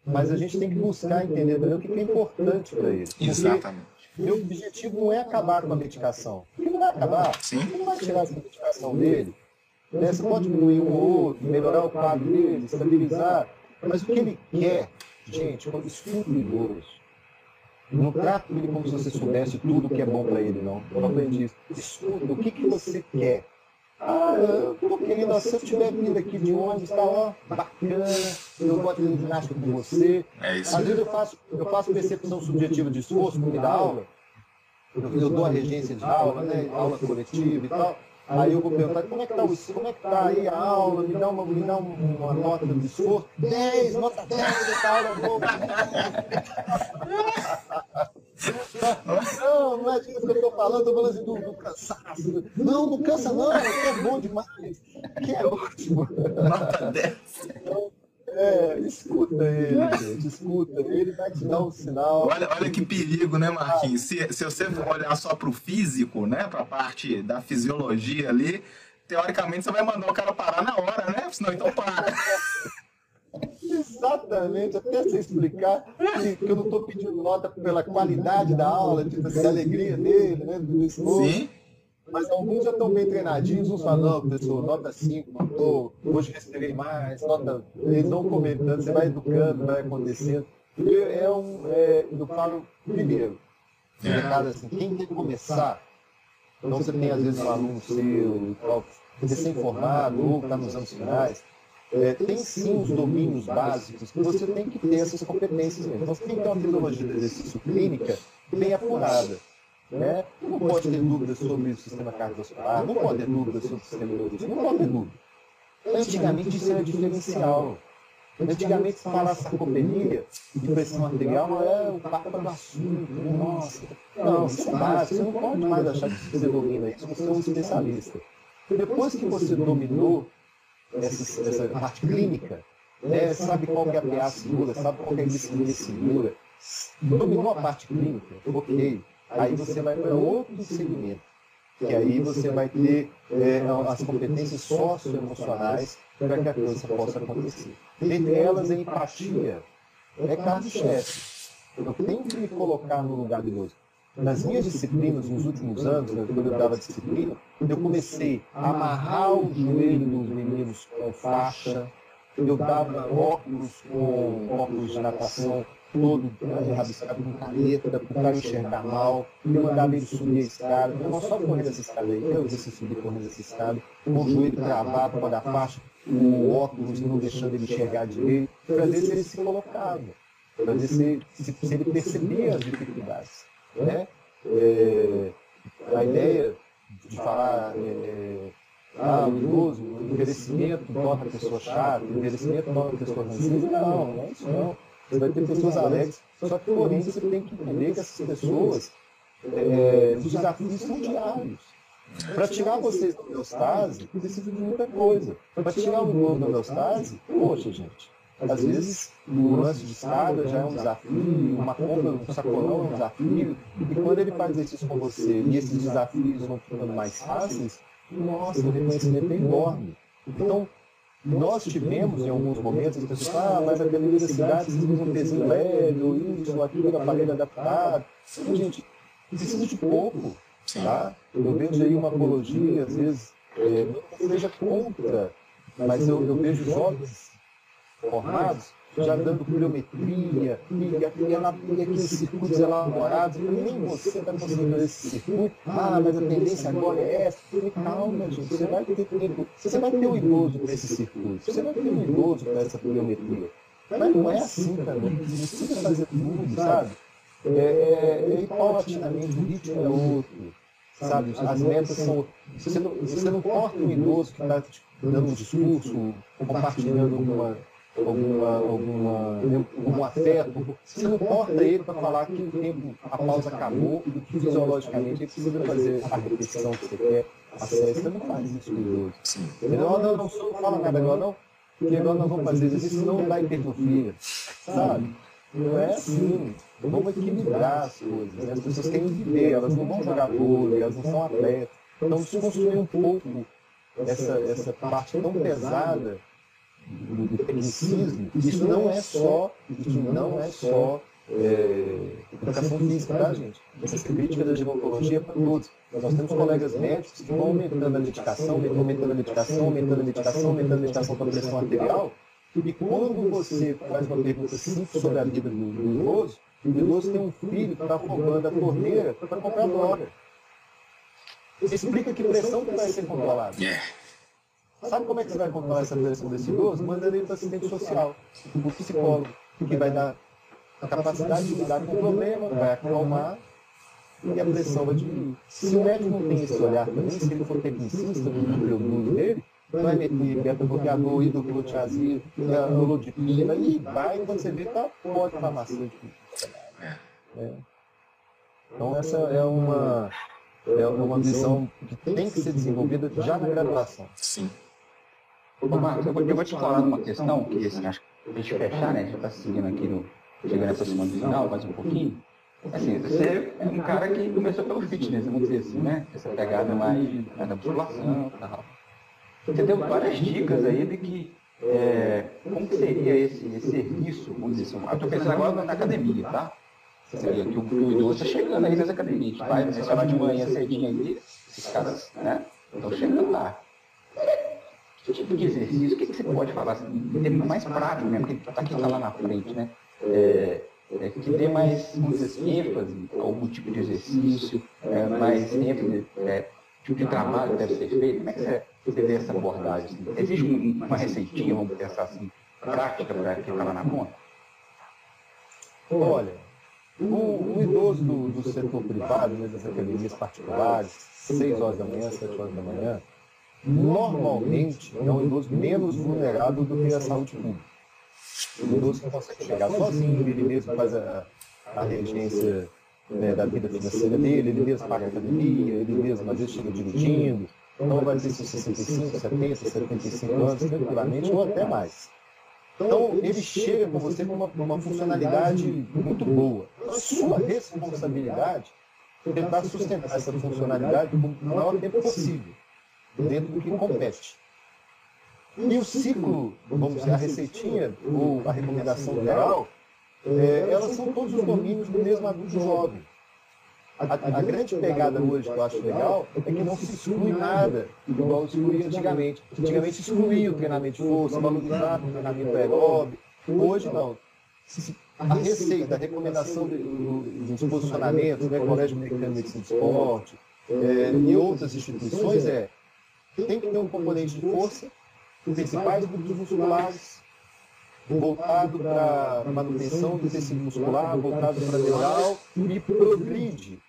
Mas a gente tem que buscar entender também o que é importante para eles. Exatamente. Meu objetivo não é acabar com a medicação. Porque não vai acabar. Sim. Não vai tirar essa medicação dele. Né? Você pode diminuir um ou outro, melhorar o quadro dele, estabilizar. Mas o que ele quer, gente, quando escuta o idoso, não trata ele como se você soubesse tudo que é bom para ele, não. Eu aprendi isso. Escuta, o que, que você quer? Ah, eu tô querendo, se eu estiver vindo aqui de onde está ó, bacana, eu vou de ginástica com você. É isso. Às vezes eu faço, eu faço percepção subjetiva de esforço no meio da aula. Eu, eu dou a regência de aula, né? Aula coletiva e tal. Aí eu vou perguntar, como é que tá, o, como é que tá aí a aula? Me dá uma, me dá uma nota de esforço. 10, nota 10 dessa aula boa. Não, não é disso que eu estou falando, estou falando assim do, do, cansaço. Não, não cansa não, que é bom demais. Que é ótimo. Nota 10. Então, é, escuta ele, gente, escuta. Ele vai te dar um sinal. Olha, olha que perigo, né, Marquinhos? Se, se você olhar só para o físico, né, para a parte da fisiologia ali, teoricamente você vai mandar o cara parar na hora, né? Senão então para. Exatamente, até você explicar que, que eu não estou pedindo nota pela qualidade da aula, tipo, assim, a alegria dele, né? Do esforço. Sim. Mas alguns já estão bem treinadinhos, uns falam, não, professor, nota 5, matou, hoje respirei mais, nota. Eles vão comentando, você vai educando, vai acontecendo. É um, é, eu falo, primeiro, é. assim, quem quer começar, então você tem às vezes um aluno seu, recém-formado, ou está nos anos finais, é, tem sim os domínios básicos que você tem que ter essas competências mesmo. Então você tem que ter uma filologia de exercício clínica bem apurada. Né? Não pode ter dúvidas sobre o sistema cardiovascular, não pode ter dúvidas sobre o sistema neurológico, não pode ter dúvida. Antigamente isso era diferencial. Antigamente, se falasse sarcopenia de pressão arterial, é o papo do assunto. Nossa, não, isso é básico. Você não pode mais achar que você domina isso, você é um especialista. Depois que você dominou essa, essa parte clínica, né, sabe qual é a PA segura, sabe qual é a glicemia segura, dominou a parte clínica, ok. Aí você vai para outro segmento, que aí você vai ter é, as competências socioemocionais para que a coisa possa acontecer. Entre elas, a empatia é carro-chefe. Eu tenho que me colocar no lugar do outro. Nas minhas disciplinas, nos últimos anos, né, quando eu dava disciplina, eu comecei a amarrar o joelho dos meninos com faixa, eu dava óculos com óculos de natação todo rabiscado com caneta, para cara enxergar mal, eu mandava ele subir a escada, eu não só correndo essa escada aí, eu esse subir correndo essa escada, com o joelho travado para dar faixa, o óculos não deixando ele enxergar direito, para ver se ele se colocava, para ver se, se, se ele percebia as dificuldades. Né? É, a ideia de falar é, ah, o idoso, o envelhecimento torna a pessoa chata, o envelhecimento torna a pessoa ranzinza. Não, não é isso não. Você vai ter pessoas alegres. Só que, porém, você tem que entender que essas pessoas, é, os desafios são diários. Para tirar vocês da homeostase, precisa de muita coisa. Para tirar o idoso da homeostase, poxa, gente. Às vezes, o lance de escada já é um desafio, uma compra, um sacolão é um desafio. E quando ele faz isso com você e esses desafios vão ficando mais fáceis, nossa, o reconhecimento é enorme. Então, nós tivemos em alguns momentos as pessoas, ah, mas a cidade precisa um pezinho leve, ou isso, ou aquilo, aparelho adaptado. Sim, gente, precisa de pouco. Tá? Eu vejo aí uma apologia, às vezes, é, não seja contra, mas eu, eu vejo jovens formados já dando pliometria, e, aqueles circuitos elaborados, nem você está conseguindo esse circuito, ah, mas a tendência agora é essa. Calma, gente, você vai ter tempo, você vai ter um idoso para esse circuito, você vai ter um idoso para essa pliometria. Mas não é assim também, você precisa fazer tudo, sabe? É, é, é, paulatinamente, o ritmo é outro, sabe? As metas são. Você não, você não corta um idoso que está dando um discurso, compartilhando alguma alguma, alguma, algum afeto. Você não corta ele para falar que o tempo, a pausa acabou fisiologicamente ele precisa fazer a repetição que você quer. A série, você não faz isso com o outro. Não, não, não, não fala nada agora não, porque agora nós vamos fazer isso, senão dá hipertrofia. Sabe? Não é assim. Vamos equilibrar as coisas. Né? As pessoas têm que viver, elas não vão jogar vôlei, elas não são atletas. Então, desconstruir um pouco essa, essa parte tão pesada do, do tecnicismo, isso não é só, isso não é só é, educação física, tá, gente? Essa crítica da gerontologia é para todos. Nós temos colegas médicos que vão aumentando a medicação, aumentando a medicação, aumentando a medicação, aumentando a medicação para a pressão arterial, e quando você faz uma pergunta simples sobre a vida do, do idoso, o idoso tem um filho que está roubando a torneira para comprar droga. Explica que pressão que vai ser controlada. Yeah. Sabe como é que você vai controlar essa pressão desse idoso? Mandando ele para assistente social, o psicólogo, que vai dar a capacidade de lidar com o problema, vai acalmar e a pressão vai diminuir. Se o médico não tem esse olhar também, se ele for tecnicista no produto dele, vai meter beta-bloqueador, hidroclorotiazida, nolodipina, e vai, quando você vê, tá pode farmacêutico. É. Então essa é uma, é uma visão que tem que ser desenvolvida já na graduação. Sim. Ô, Marcos, eu vou, eu vou te falar uma questão que, assim, acho que a gente fechar, né? Já está seguindo aqui no. Chegando aproximando do final, mais um pouquinho. Assim, você é um cara que começou pelo fitness, vamos dizer assim, né? Essa pegada mais da musculação e tal. Você deu várias dicas aí de que é, como seria esse, esse serviço, vamos dizer assim. Eu estou pensando agora na academia, tá? Seria que o, idoso está chegando aí nas academias. Vai mencionar de manhã cedinho aí, esses caras, né? Estão chegando lá. Que tipo de exercício? O que, que você pode falar? Assim, mais prático mesmo, porque está tá lá na frente, né? É, é, que dê mais dizer, ênfase algum tipo de exercício, é, mais ênfase, é, tipo de trabalho deve ser feito. Como é que você, você vê essa abordagem? Assim? Existe um, uma receitinha, vamos pensar assim, prática para quem está lá na ponta? Olha, o, o idoso do, do setor privado, né, das academias particulares, 6 horas da manhã, 7 horas da manhã, normalmente é um idoso menos vulnerável do que a saúde pública. O idoso que consegue chegar sozinho, ele mesmo faz a, a regência né, da vida financeira dele, ele mesmo paga a academia, ele mesmo às vezes chega dirigindo, então vai ter seus 65, 70, 75 anos tranquilamente ou até mais. Então ele chega com você com uma, uma funcionalidade muito boa. A sua responsabilidade é tentar sustentar essa funcionalidade o maior tempo possível dentro do que compete. E o ciclo, vamos dizer, a receitinha ou a recomendação geral, é, elas são todos os domínios do mesmo adulto jovem. A, a, grande pegada hoje que eu acho legal é que não se exclui nada, igual excluía antigamente. Antigamente excluía o treinamento de força, valorizava o treinamento aeróbico. Hoje não. A receita, a recomendação dos posicionamentos, né, Colégio Americano de Medicina de Esporte é, e outras instituições é tem que ter um componente de força, os principais grupos musculares, voltado para manutenção do tecido muscular, voltado para neural e progride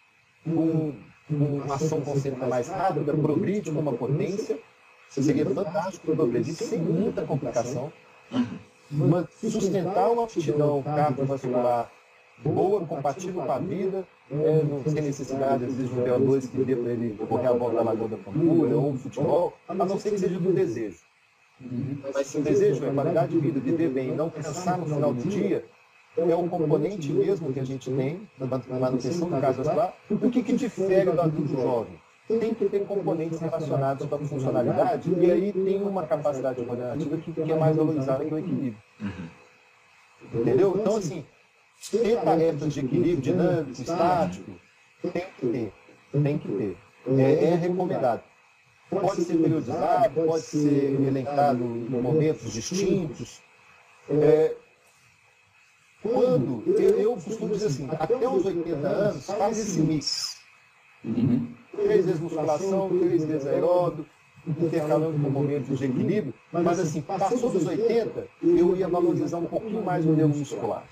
com uma ação concêntrica mais rápida, progride com uma potência, seria fantástico progredir sem muita complicação, sustentar uma aptidão cardiovascular boa, compatível com a vida, é, não tem necessidade, às vezes, de um PO2 que dê para ele correr a volta da Lagoa da Pampulha ou futebol, a não ser que seja do desejo. Mas se o desejo é qualidade de vida, viver bem, não pensar no final do dia, é um componente mesmo que a gente tem na manutenção do cardiovascular. O que, que difere do adulto jovem? Tem que ter componentes relacionados com a funcionalidade e aí tem uma capacidade coordenativa que, que é mais valorizada que o equilíbrio. Entendeu? Então, assim, ter tarefas de equilíbrio dinâmico, estático, tem que ter. Tem que ter. É, é recomendado. Pode ser periodizado, pode ser elencado em momentos distintos. É, quando, eu, eu costumo dizer assim, até os 80 anos, faz esse mix. Uhum. Três vezes musculação, três vezes aeróbio, intercalando com momentos de equilíbrio, mas assim, passou dos 80, eu ia valorizar um pouquinho mais o neuromuscular.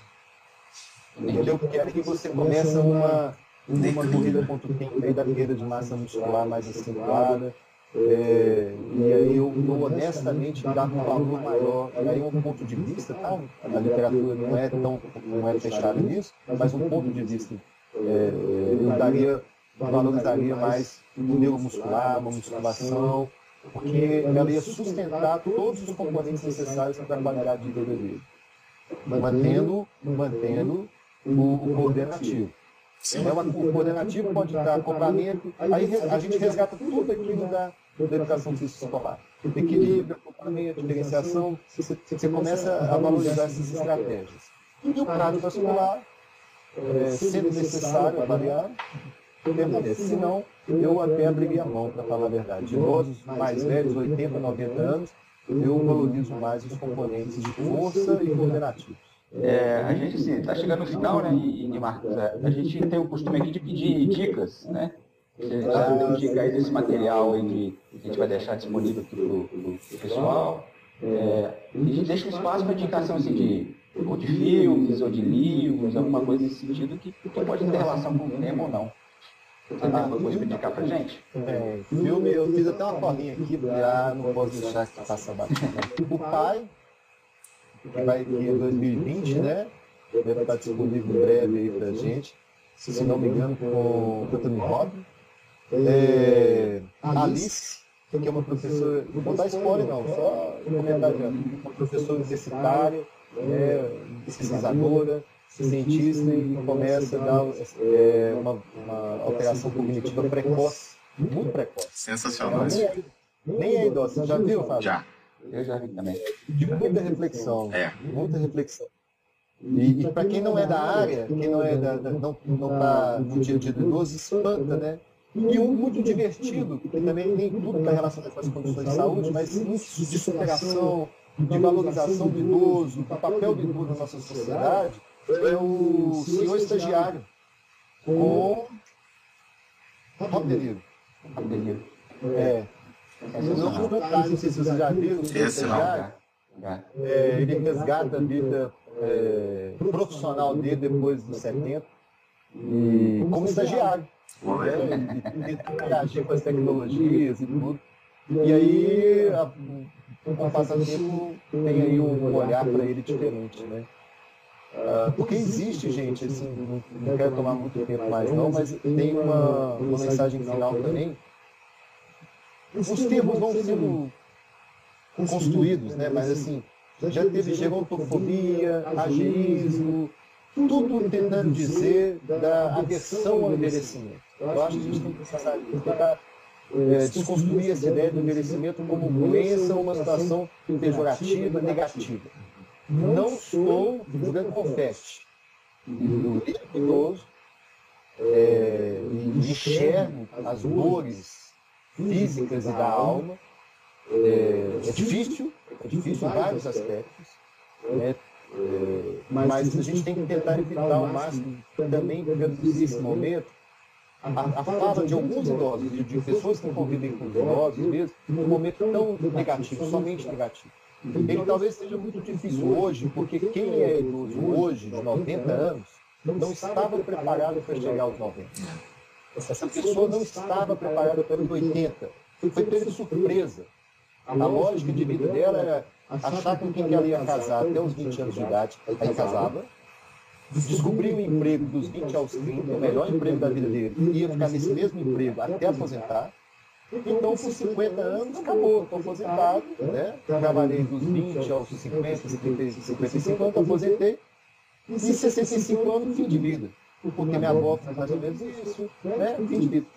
Entendeu? Porque aí você começa uma, uma corrida contra o tempo aí da perda de massa muscular mais acentuada. É, e aí eu, eu honestamente dava um valor maior, e aí um ponto de vista, tá? a literatura não é tão não é fechada nisso, mas um ponto de vista é, eu daria, valorizaria mais o neuromuscular, uma musculação, porque ela ia sustentar todos os componentes necessários para a qualidade de vida dele, mantendo, mantendo o, o coordenativo. Então, o coordenativo pode dar acoplamento, aí a gente resgata tudo aquilo da, da educação escolar. Equilíbrio, acoplamento, diferenciação, você, você começa a valorizar essas estratégias. E o cardiovascular, é, sendo necessário avaliar, permanece. Se não, eu até abriria a mão, para falar a verdade. Idosos mais velhos, 80, 90 anos, eu valorizo mais os componentes de força e coordenativos. É, a gente está assim, chegando no final, né, e, e Marcos, é, a gente tem o costume aqui de pedir dicas, né? Você já tem dica aí desse material aí que a gente vai deixar disponível aqui para o pessoal. É, e a gente deixa um espaço para indicação assim, de, ou de filmes, ou de livros, alguma coisa nesse sentido que, que pode ter relação com o tema ou não. Você tem alguma coisa para indicar para gente? É, filme, eu fiz até uma corrinha aqui, já não posso deixar que passa bastante. O pai, que vai que em 2020, né? Deve estar disponível em breve aí pra gente. Se não me engano, com o Anthony Robbins. É, Alice, que é uma professora, não vou dar spoiler não, só comentar uma professora universitária, é, pesquisadora, cientista e começa a dar é, uma, uma, alteração cognitiva precoce, muito precoce. Sensacional. Nem é, nem é idosa, já viu, Fábio? Já. Eu já vi também. De muita reflexão. É. Muita reflexão. E, e para quem não é da área, quem não é da, da não está no dia a dia do idoso, espanta, né? E um muito divertido, que também tem tudo está relacionado com as condições de saúde, mas muito de superação, de valorização do idoso, do papel do idoso na nossa sociedade, é o senhor estagiário, com Rob De É. Não, não sei se vocês já viram. Esse não. É, ele resgata a vida é, profissional dele depois dos 70 e como estagiário. Né? Interagir com as tecnologias e tudo. E aí, a, com o passar do tempo, tem aí um olhar para ele diferente, né? Uh, porque existe, gente, assim, não, não quero tomar muito tempo mais não, mas tem uma, uma mensagem final também os termos vão sendo construídos, né? mas assim, já teve gerontofobia, ageísmo, tudo tentando dizer da aversão ao envelhecimento. Eu acho que a gente tem que pensar, tentar é, desconstruir essa ideia do envelhecimento como doença ou uma situação pejorativa, negativa. Não estou jogando confete. Eu idoso é, e enxergo as dores físicas e da alma. É, é difícil, é difícil em vários aspectos, né? É, mas a gente tem que tentar evitar ao máximo também reduzir esse momento a, a fala de alguns idosos, de, de pessoas que convivem com idosos mesmo, um momento tão negativo, somente negativo. Ele talvez seja muito difícil hoje, porque quem é idoso hoje, de 90 anos, não estava preparado para chegar aos 90. Essa pessoa não estava preparada para os 80. Foi pega de surpresa. A lógica de vida dela era achar com quem ela ia casar até os 20 anos de idade, aí casava, descobrir o emprego dos 20 aos 30, o melhor emprego da vida dele, ia ficar nesse mesmo emprego até aposentar. Então, por 50 anos, acabou, estou aposentado, né? Trabalhei dos 20 aos 50, 55 anos, aposentei. E 65 anos, fim de vida. Porque minha avó faz mais ou menos isso, né?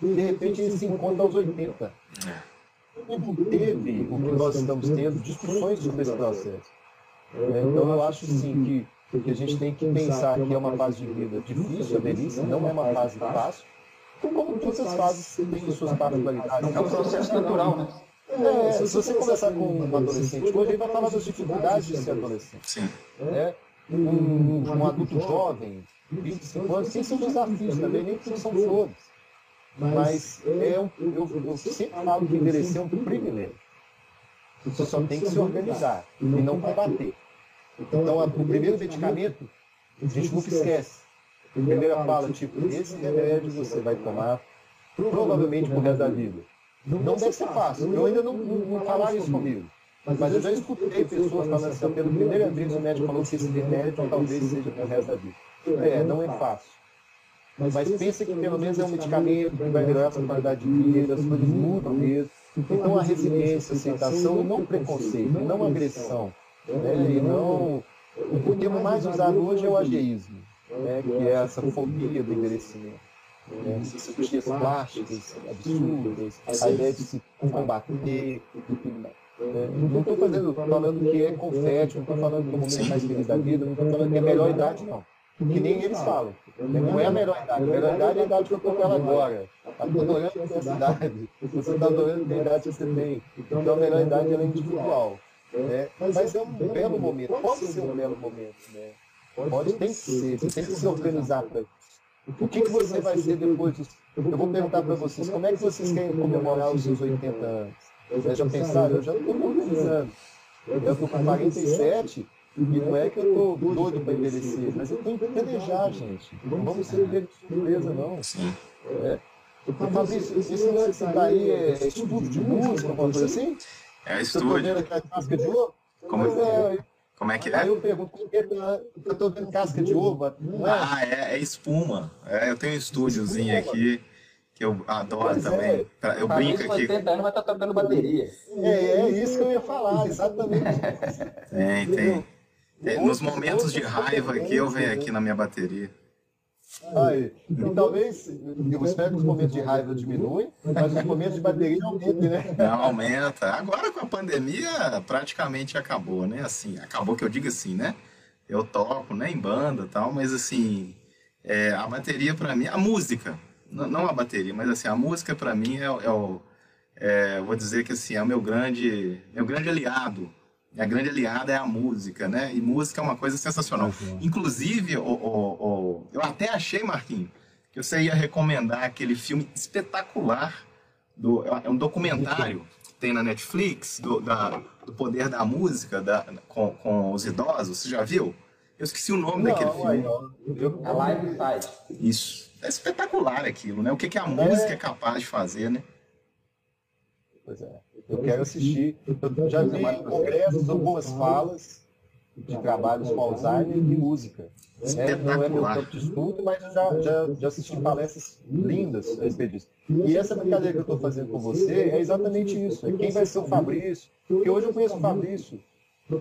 De repente, ele se encontra aos 80. E teve o que nós estamos tendo, discussões sobre esse processo. Então, eu acho, sim, que, que a gente tem que pensar que é uma fase de vida difícil, a velhice, não é uma fase fácil, como todas as fases têm suas particularidades. É um processo natural, né? É, se você conversar com um adolescente hoje, ele vai falar das dificuldades de ser adolescente. Sim. Né? Um, um adulto jovem, 25 anos, tem seus desafios também, nem tudo são flores. Mas é um, eu, eu sempre falo que envelhecer é um privilégio. Você só tem que se organizar e não combater. Então, o primeiro medicamento, a gente nunca esquece primeira fala, tipo, esse remédio você vai tomar provavelmente pro resto da vida. Não deve ser fácil. Eu ainda não, não, não falaram isso comigo. Mas eu já escutei pessoas falando assim, pelo primeiro vez o médico falou que esse remédio talvez seja pro resto da vida. É, não é fácil. Mas pensa que pelo menos é um medicamento que vai melhorar a sua qualidade de vida, as coisas mudam mesmo. Então a resiliência, a aceitação, não preconceito, não agressão. Né? E não... O termo mais usado hoje é o ageísmo né, que é essa fobia do envelhecimento. Né, essas cirurgias plásticas absurdas, a ideia de se combater. É, não estou falando que é confete, não estou falando que é o momento mais feliz da vida, não estou falando que é a melhor idade, não. Que nem eles falam. Não é a melhor idade. A melhor idade é a idade que eu estou com ela agora. Estou adorando essa idade. Você está adorando a idade que você tem. Então a melhor idade é individual. Né? Mas é um belo momento. Pode ser um belo momento. Né? Pode, tem que ser, você tem que se organizar para. O que, que você vai ser depois. Eu vou perguntar para vocês, como é que vocês querem comemorar os seus 80 anos? Vocês já pensaram? Eu já estou com anos. Eu estou com 47 e não é que eu estou doido para envelhecer, mas eu tenho que planejar, gente. Não vamos ser de surpresa, não. É. Fabrício, esse lance que está aí é estudo de música, alguma coisa assim? É. Você vendo aquela casca de ouro? Como é? Como é que é? Aí eu pergunto, por que eu estou vendo casca de ovo? É? Ah, é, é espuma. É, eu tenho um estúdiozinho aqui que eu adoro pois também. É. Eu brinco aqui. 80 anos vai estar tá tocando bateria. É, é isso que eu ia falar, exatamente. tem, tem. É, nos momentos de raiva aqui, eu venho aqui na minha bateria. Aí. E talvez, eu espero que os momentos de raiva diminuem, mas os momentos de bateria aumentem, né? Não, aumenta. Agora com a pandemia praticamente acabou, né? Assim, acabou que eu digo assim, né? Eu toco, né, em banda tal, mas assim, é, a bateria para mim, a música, não a bateria, mas assim, a música para mim é, é o, é, vou dizer que assim, é o meu grande, meu grande aliado, a grande aliada é a música, né? E música é uma coisa sensacional. Uhum. Inclusive, o, o, o, eu até achei, Marquinhos, que você ia recomendar aquele filme espetacular, do, é um documentário que tem na Netflix, do, da, do poder da música da, com, com os idosos. Você já viu? Eu esqueci o nome não, daquele filme. A Live Side. Isso. É espetacular aquilo, né? O que, que a música é, é capaz de fazer, né? Pois é. Eu quero assistir. Eu já vi congressos, algumas falas de trabalhos com Alzheimer e música. É, não é meu campo de estudo, mas eu já, já, já assisti palestras lindas a respeito disso. E essa brincadeira que eu estou fazendo com você é exatamente isso. É quem vai ser o Fabrício. Porque hoje eu conheço o Fabrício,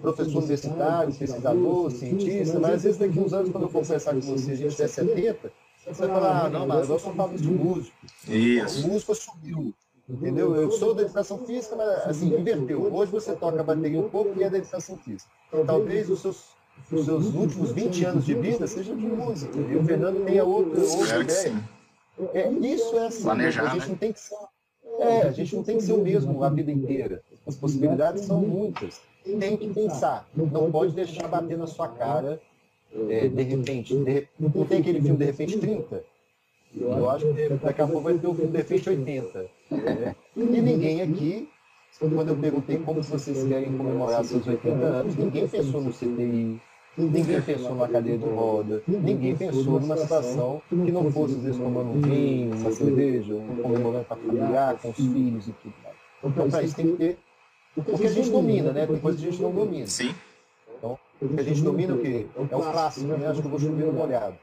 professor universitário, pesquisador, cientista, mas às vezes daqui uns anos, quando eu conversar com você, a gente tiver 70, você vai falar, ah, não, mas eu sou Fabrício músico. Isso. O músico assumiu. Entendeu? Eu sou da educação física, mas assim, inverteu. Hoje você toca a bateria um pouco e é da educação física. Talvez os seus, os seus últimos 20 anos de vida sejam de música. E o Fernando tenha outra, outra ideia. É, isso é assim. Planejar, a gente né? não tem que ser. É, a gente não tem que ser o mesmo a vida inteira. As possibilidades são muitas. Tem que pensar. Não pode deixar bater na sua cara é, de repente. De, não tem aquele filme de repente 30? Eu acho que daqui a pouco vai ter o Defeito 80. Né? E ninguém aqui, quando eu perguntei como vocês querem comemorar seus 80 anos, ninguém pensou no CTI, Ninguém pensou numa cadeira de roda, ninguém pensou numa situação que não fosse, às vezes, tomando um vinho, uma cerveja, um comemorando com a familiar, com os filhos e tudo mais. Então, para isso tem que ter. Porque a gente domina, né? Tem coisa que a gente não domina. Sim. Então, a gente domina o quê? É o clássico, né? Acho que eu vou chover no molhado.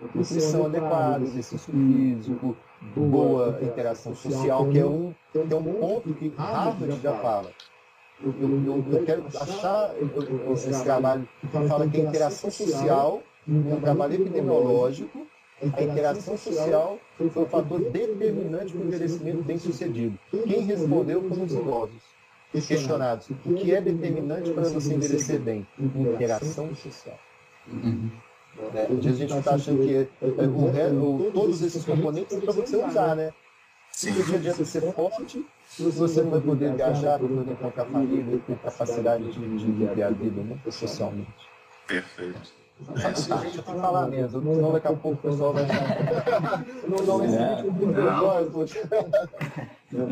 Nutrição adequada, exercício físico, boa interação social, que é um, que é um ponto que Harvard já fala. Eu, eu, eu quero achar esse trabalho que fala que a interação social, um trabalho epidemiológico, a interação social foi o fator determinante para o envelhecimento bem sucedido. Quem respondeu foram os idosos questionados. O que é determinante para você envelhecer bem? Interação social. Uhum. É, a gente está achando que é, é, o, o, todos esses componentes são para você usar, né? Sim. Não adianta ser forte se você não vai poder viajar, não poder encontrar família, ter capacidade de, de viver a vida né, socialmente. Perfeito. É isso aí. Deixa eu falar mesmo, senão daqui a pouco o pessoal vai Não, não, esse vídeo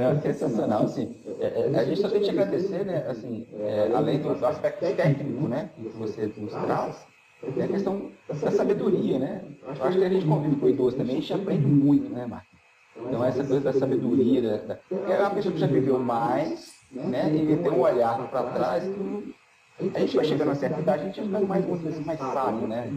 é sensacional, assim. É, é, a gente só tem que agradecer, né, assim, é, além do, do aspecto técnico, né, que você nos traz, é a questão da sabedoria, né? Eu acho que a gente convive com idoso também, a gente aprende muito, né, Marcos? Então essa coisa da sabedoria, da, da, é uma pessoa que já viveu mais, né? E tem um olhar para trás que a gente vai chegando a certa idade, a gente vai ficando mais, vezes, mais sábio, né?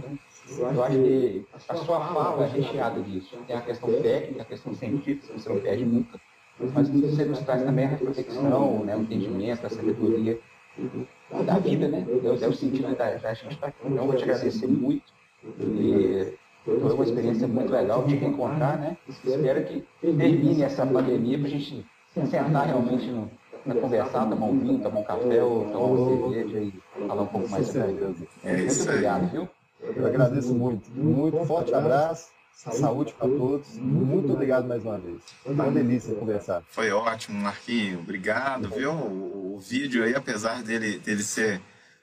Então, eu acho que a sua fala é recheada disso. Tem a questão técnica, a questão científica, você não perde nunca, mas você nos traz também a reflexão, né? o entendimento, a sabedoria da vida, né? É, é o sentido da, da gente estar aqui. Então, eu vou te agradecer muito. E foi uma experiência muito legal te reencontrar, né? Espero que termine essa pandemia para a gente sentar realmente no, para conversar, tomar um vinho, tomar um café ou tomar uma cerveja e falar um pouco mais sobre isso. É muito obrigado, viu? Eu agradeço muito. Muito forte abraço. Saúde para todos. Muito obrigado mais uma vez. Foi uma delícia conversar. Foi ótimo, Marquinho. Obrigado, viu? O, o vídeo aí, apesar dele, dele ser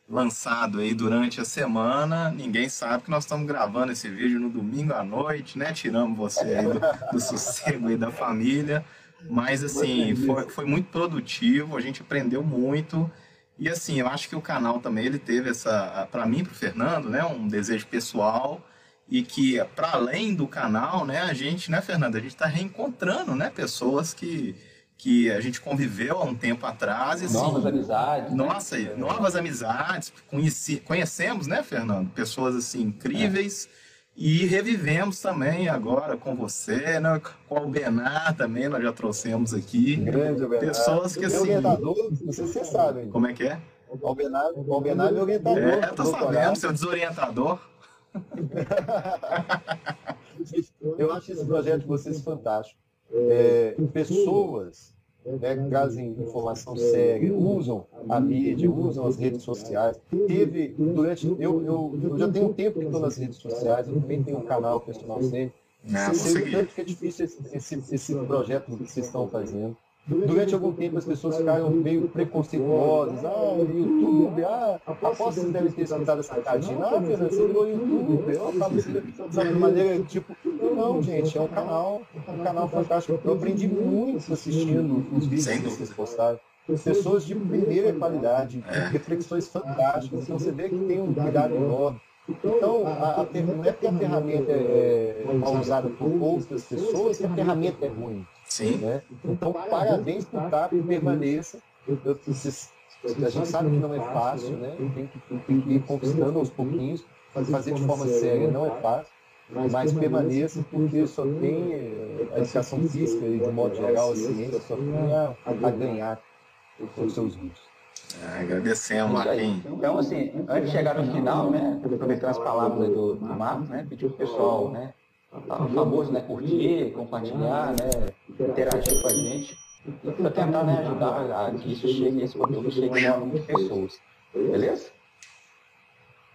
lançado aí durante a semana. Ninguém sabe que nós estamos gravando esse vídeo no domingo à noite, né? Tiramos você aí do, do sossego aí da família. Mas assim, foi, foi muito produtivo, a gente aprendeu muito. E assim, eu acho que o canal também ele teve essa, para mim, para o Fernando, né, um desejo pessoal e que para além do canal, né, a gente, né, Fernando, a gente está reencontrando, né, pessoas que que a gente conviveu há um tempo atrás. E, assim, novas amizades. Né? Nossa, né? novas amizades. Conheci, conhecemos, né, Fernando? Pessoas assim incríveis. É. E revivemos também agora com você, né? com o Benar também, nós já trouxemos aqui. Grande Benar. Pessoas que assim. orientador, não sei se você sabe. Como é que é? O Albenar, o Albenar é orientador. É, tô sabendo, seu desorientador. eu acho esse projeto de vocês fantástico. É, pessoas né, trazem informação séria, usam a mídia, usam as redes sociais. Teve, durante. Eu, eu, eu já tenho um tempo que estou nas redes sociais, eu também tenho um canal personal sempre. Você vê tanto que é difícil esse, esse, esse projeto que vocês estão fazendo. Durante algum tempo as pessoas ficaram meio preconceituosas. Ah, YouTube, ah, aposto que deve ter escutado essa cartinha. Ah, Fernando, você virou YouTube. Eu falo assim, de maneira tipo, não, gente, é um canal, um canal fantástico. Eu aprendi muito assistindo os vídeos que vocês postaram. Pessoas de primeira qualidade, reflexões fantásticas. Então você vê que tem um cuidado enorme. Então, a, a, não é que a ferramenta é, é mal usada por outras pessoas que a ferramenta é ruim. Sim. Né? Então, parabéns por estar e permaneça. Eu, eu, a gente sabe que não é fácil, né? Tem que, tem que ir conquistando aos pouquinhos, fazer de forma séria não é fácil, mas permaneça porque só tem eh, a educação física e de modo geral a ciência só tem a, a ganhar com os seus vídeos. É, agradecemos, Marquinhos. Então, assim, antes de chegar no final, né, aproveitando as palavras do, do Marcos, né, pedir o pessoal, né, o famoso, né, curtir, compartilhar, né, interagir com a gente, para tentar né, ajudar a que isso chegue, esse conteúdo chegue a número de pessoas. Beleza?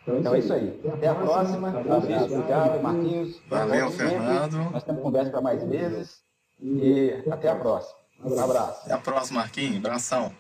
Então é isso aí. Até a próxima. Obrigado, Marquinhos. Valeu, Fernando. Nós temos conversa para mais vezes. E até a próxima. Um abraço. Até a próxima, Marquinhos. Abração.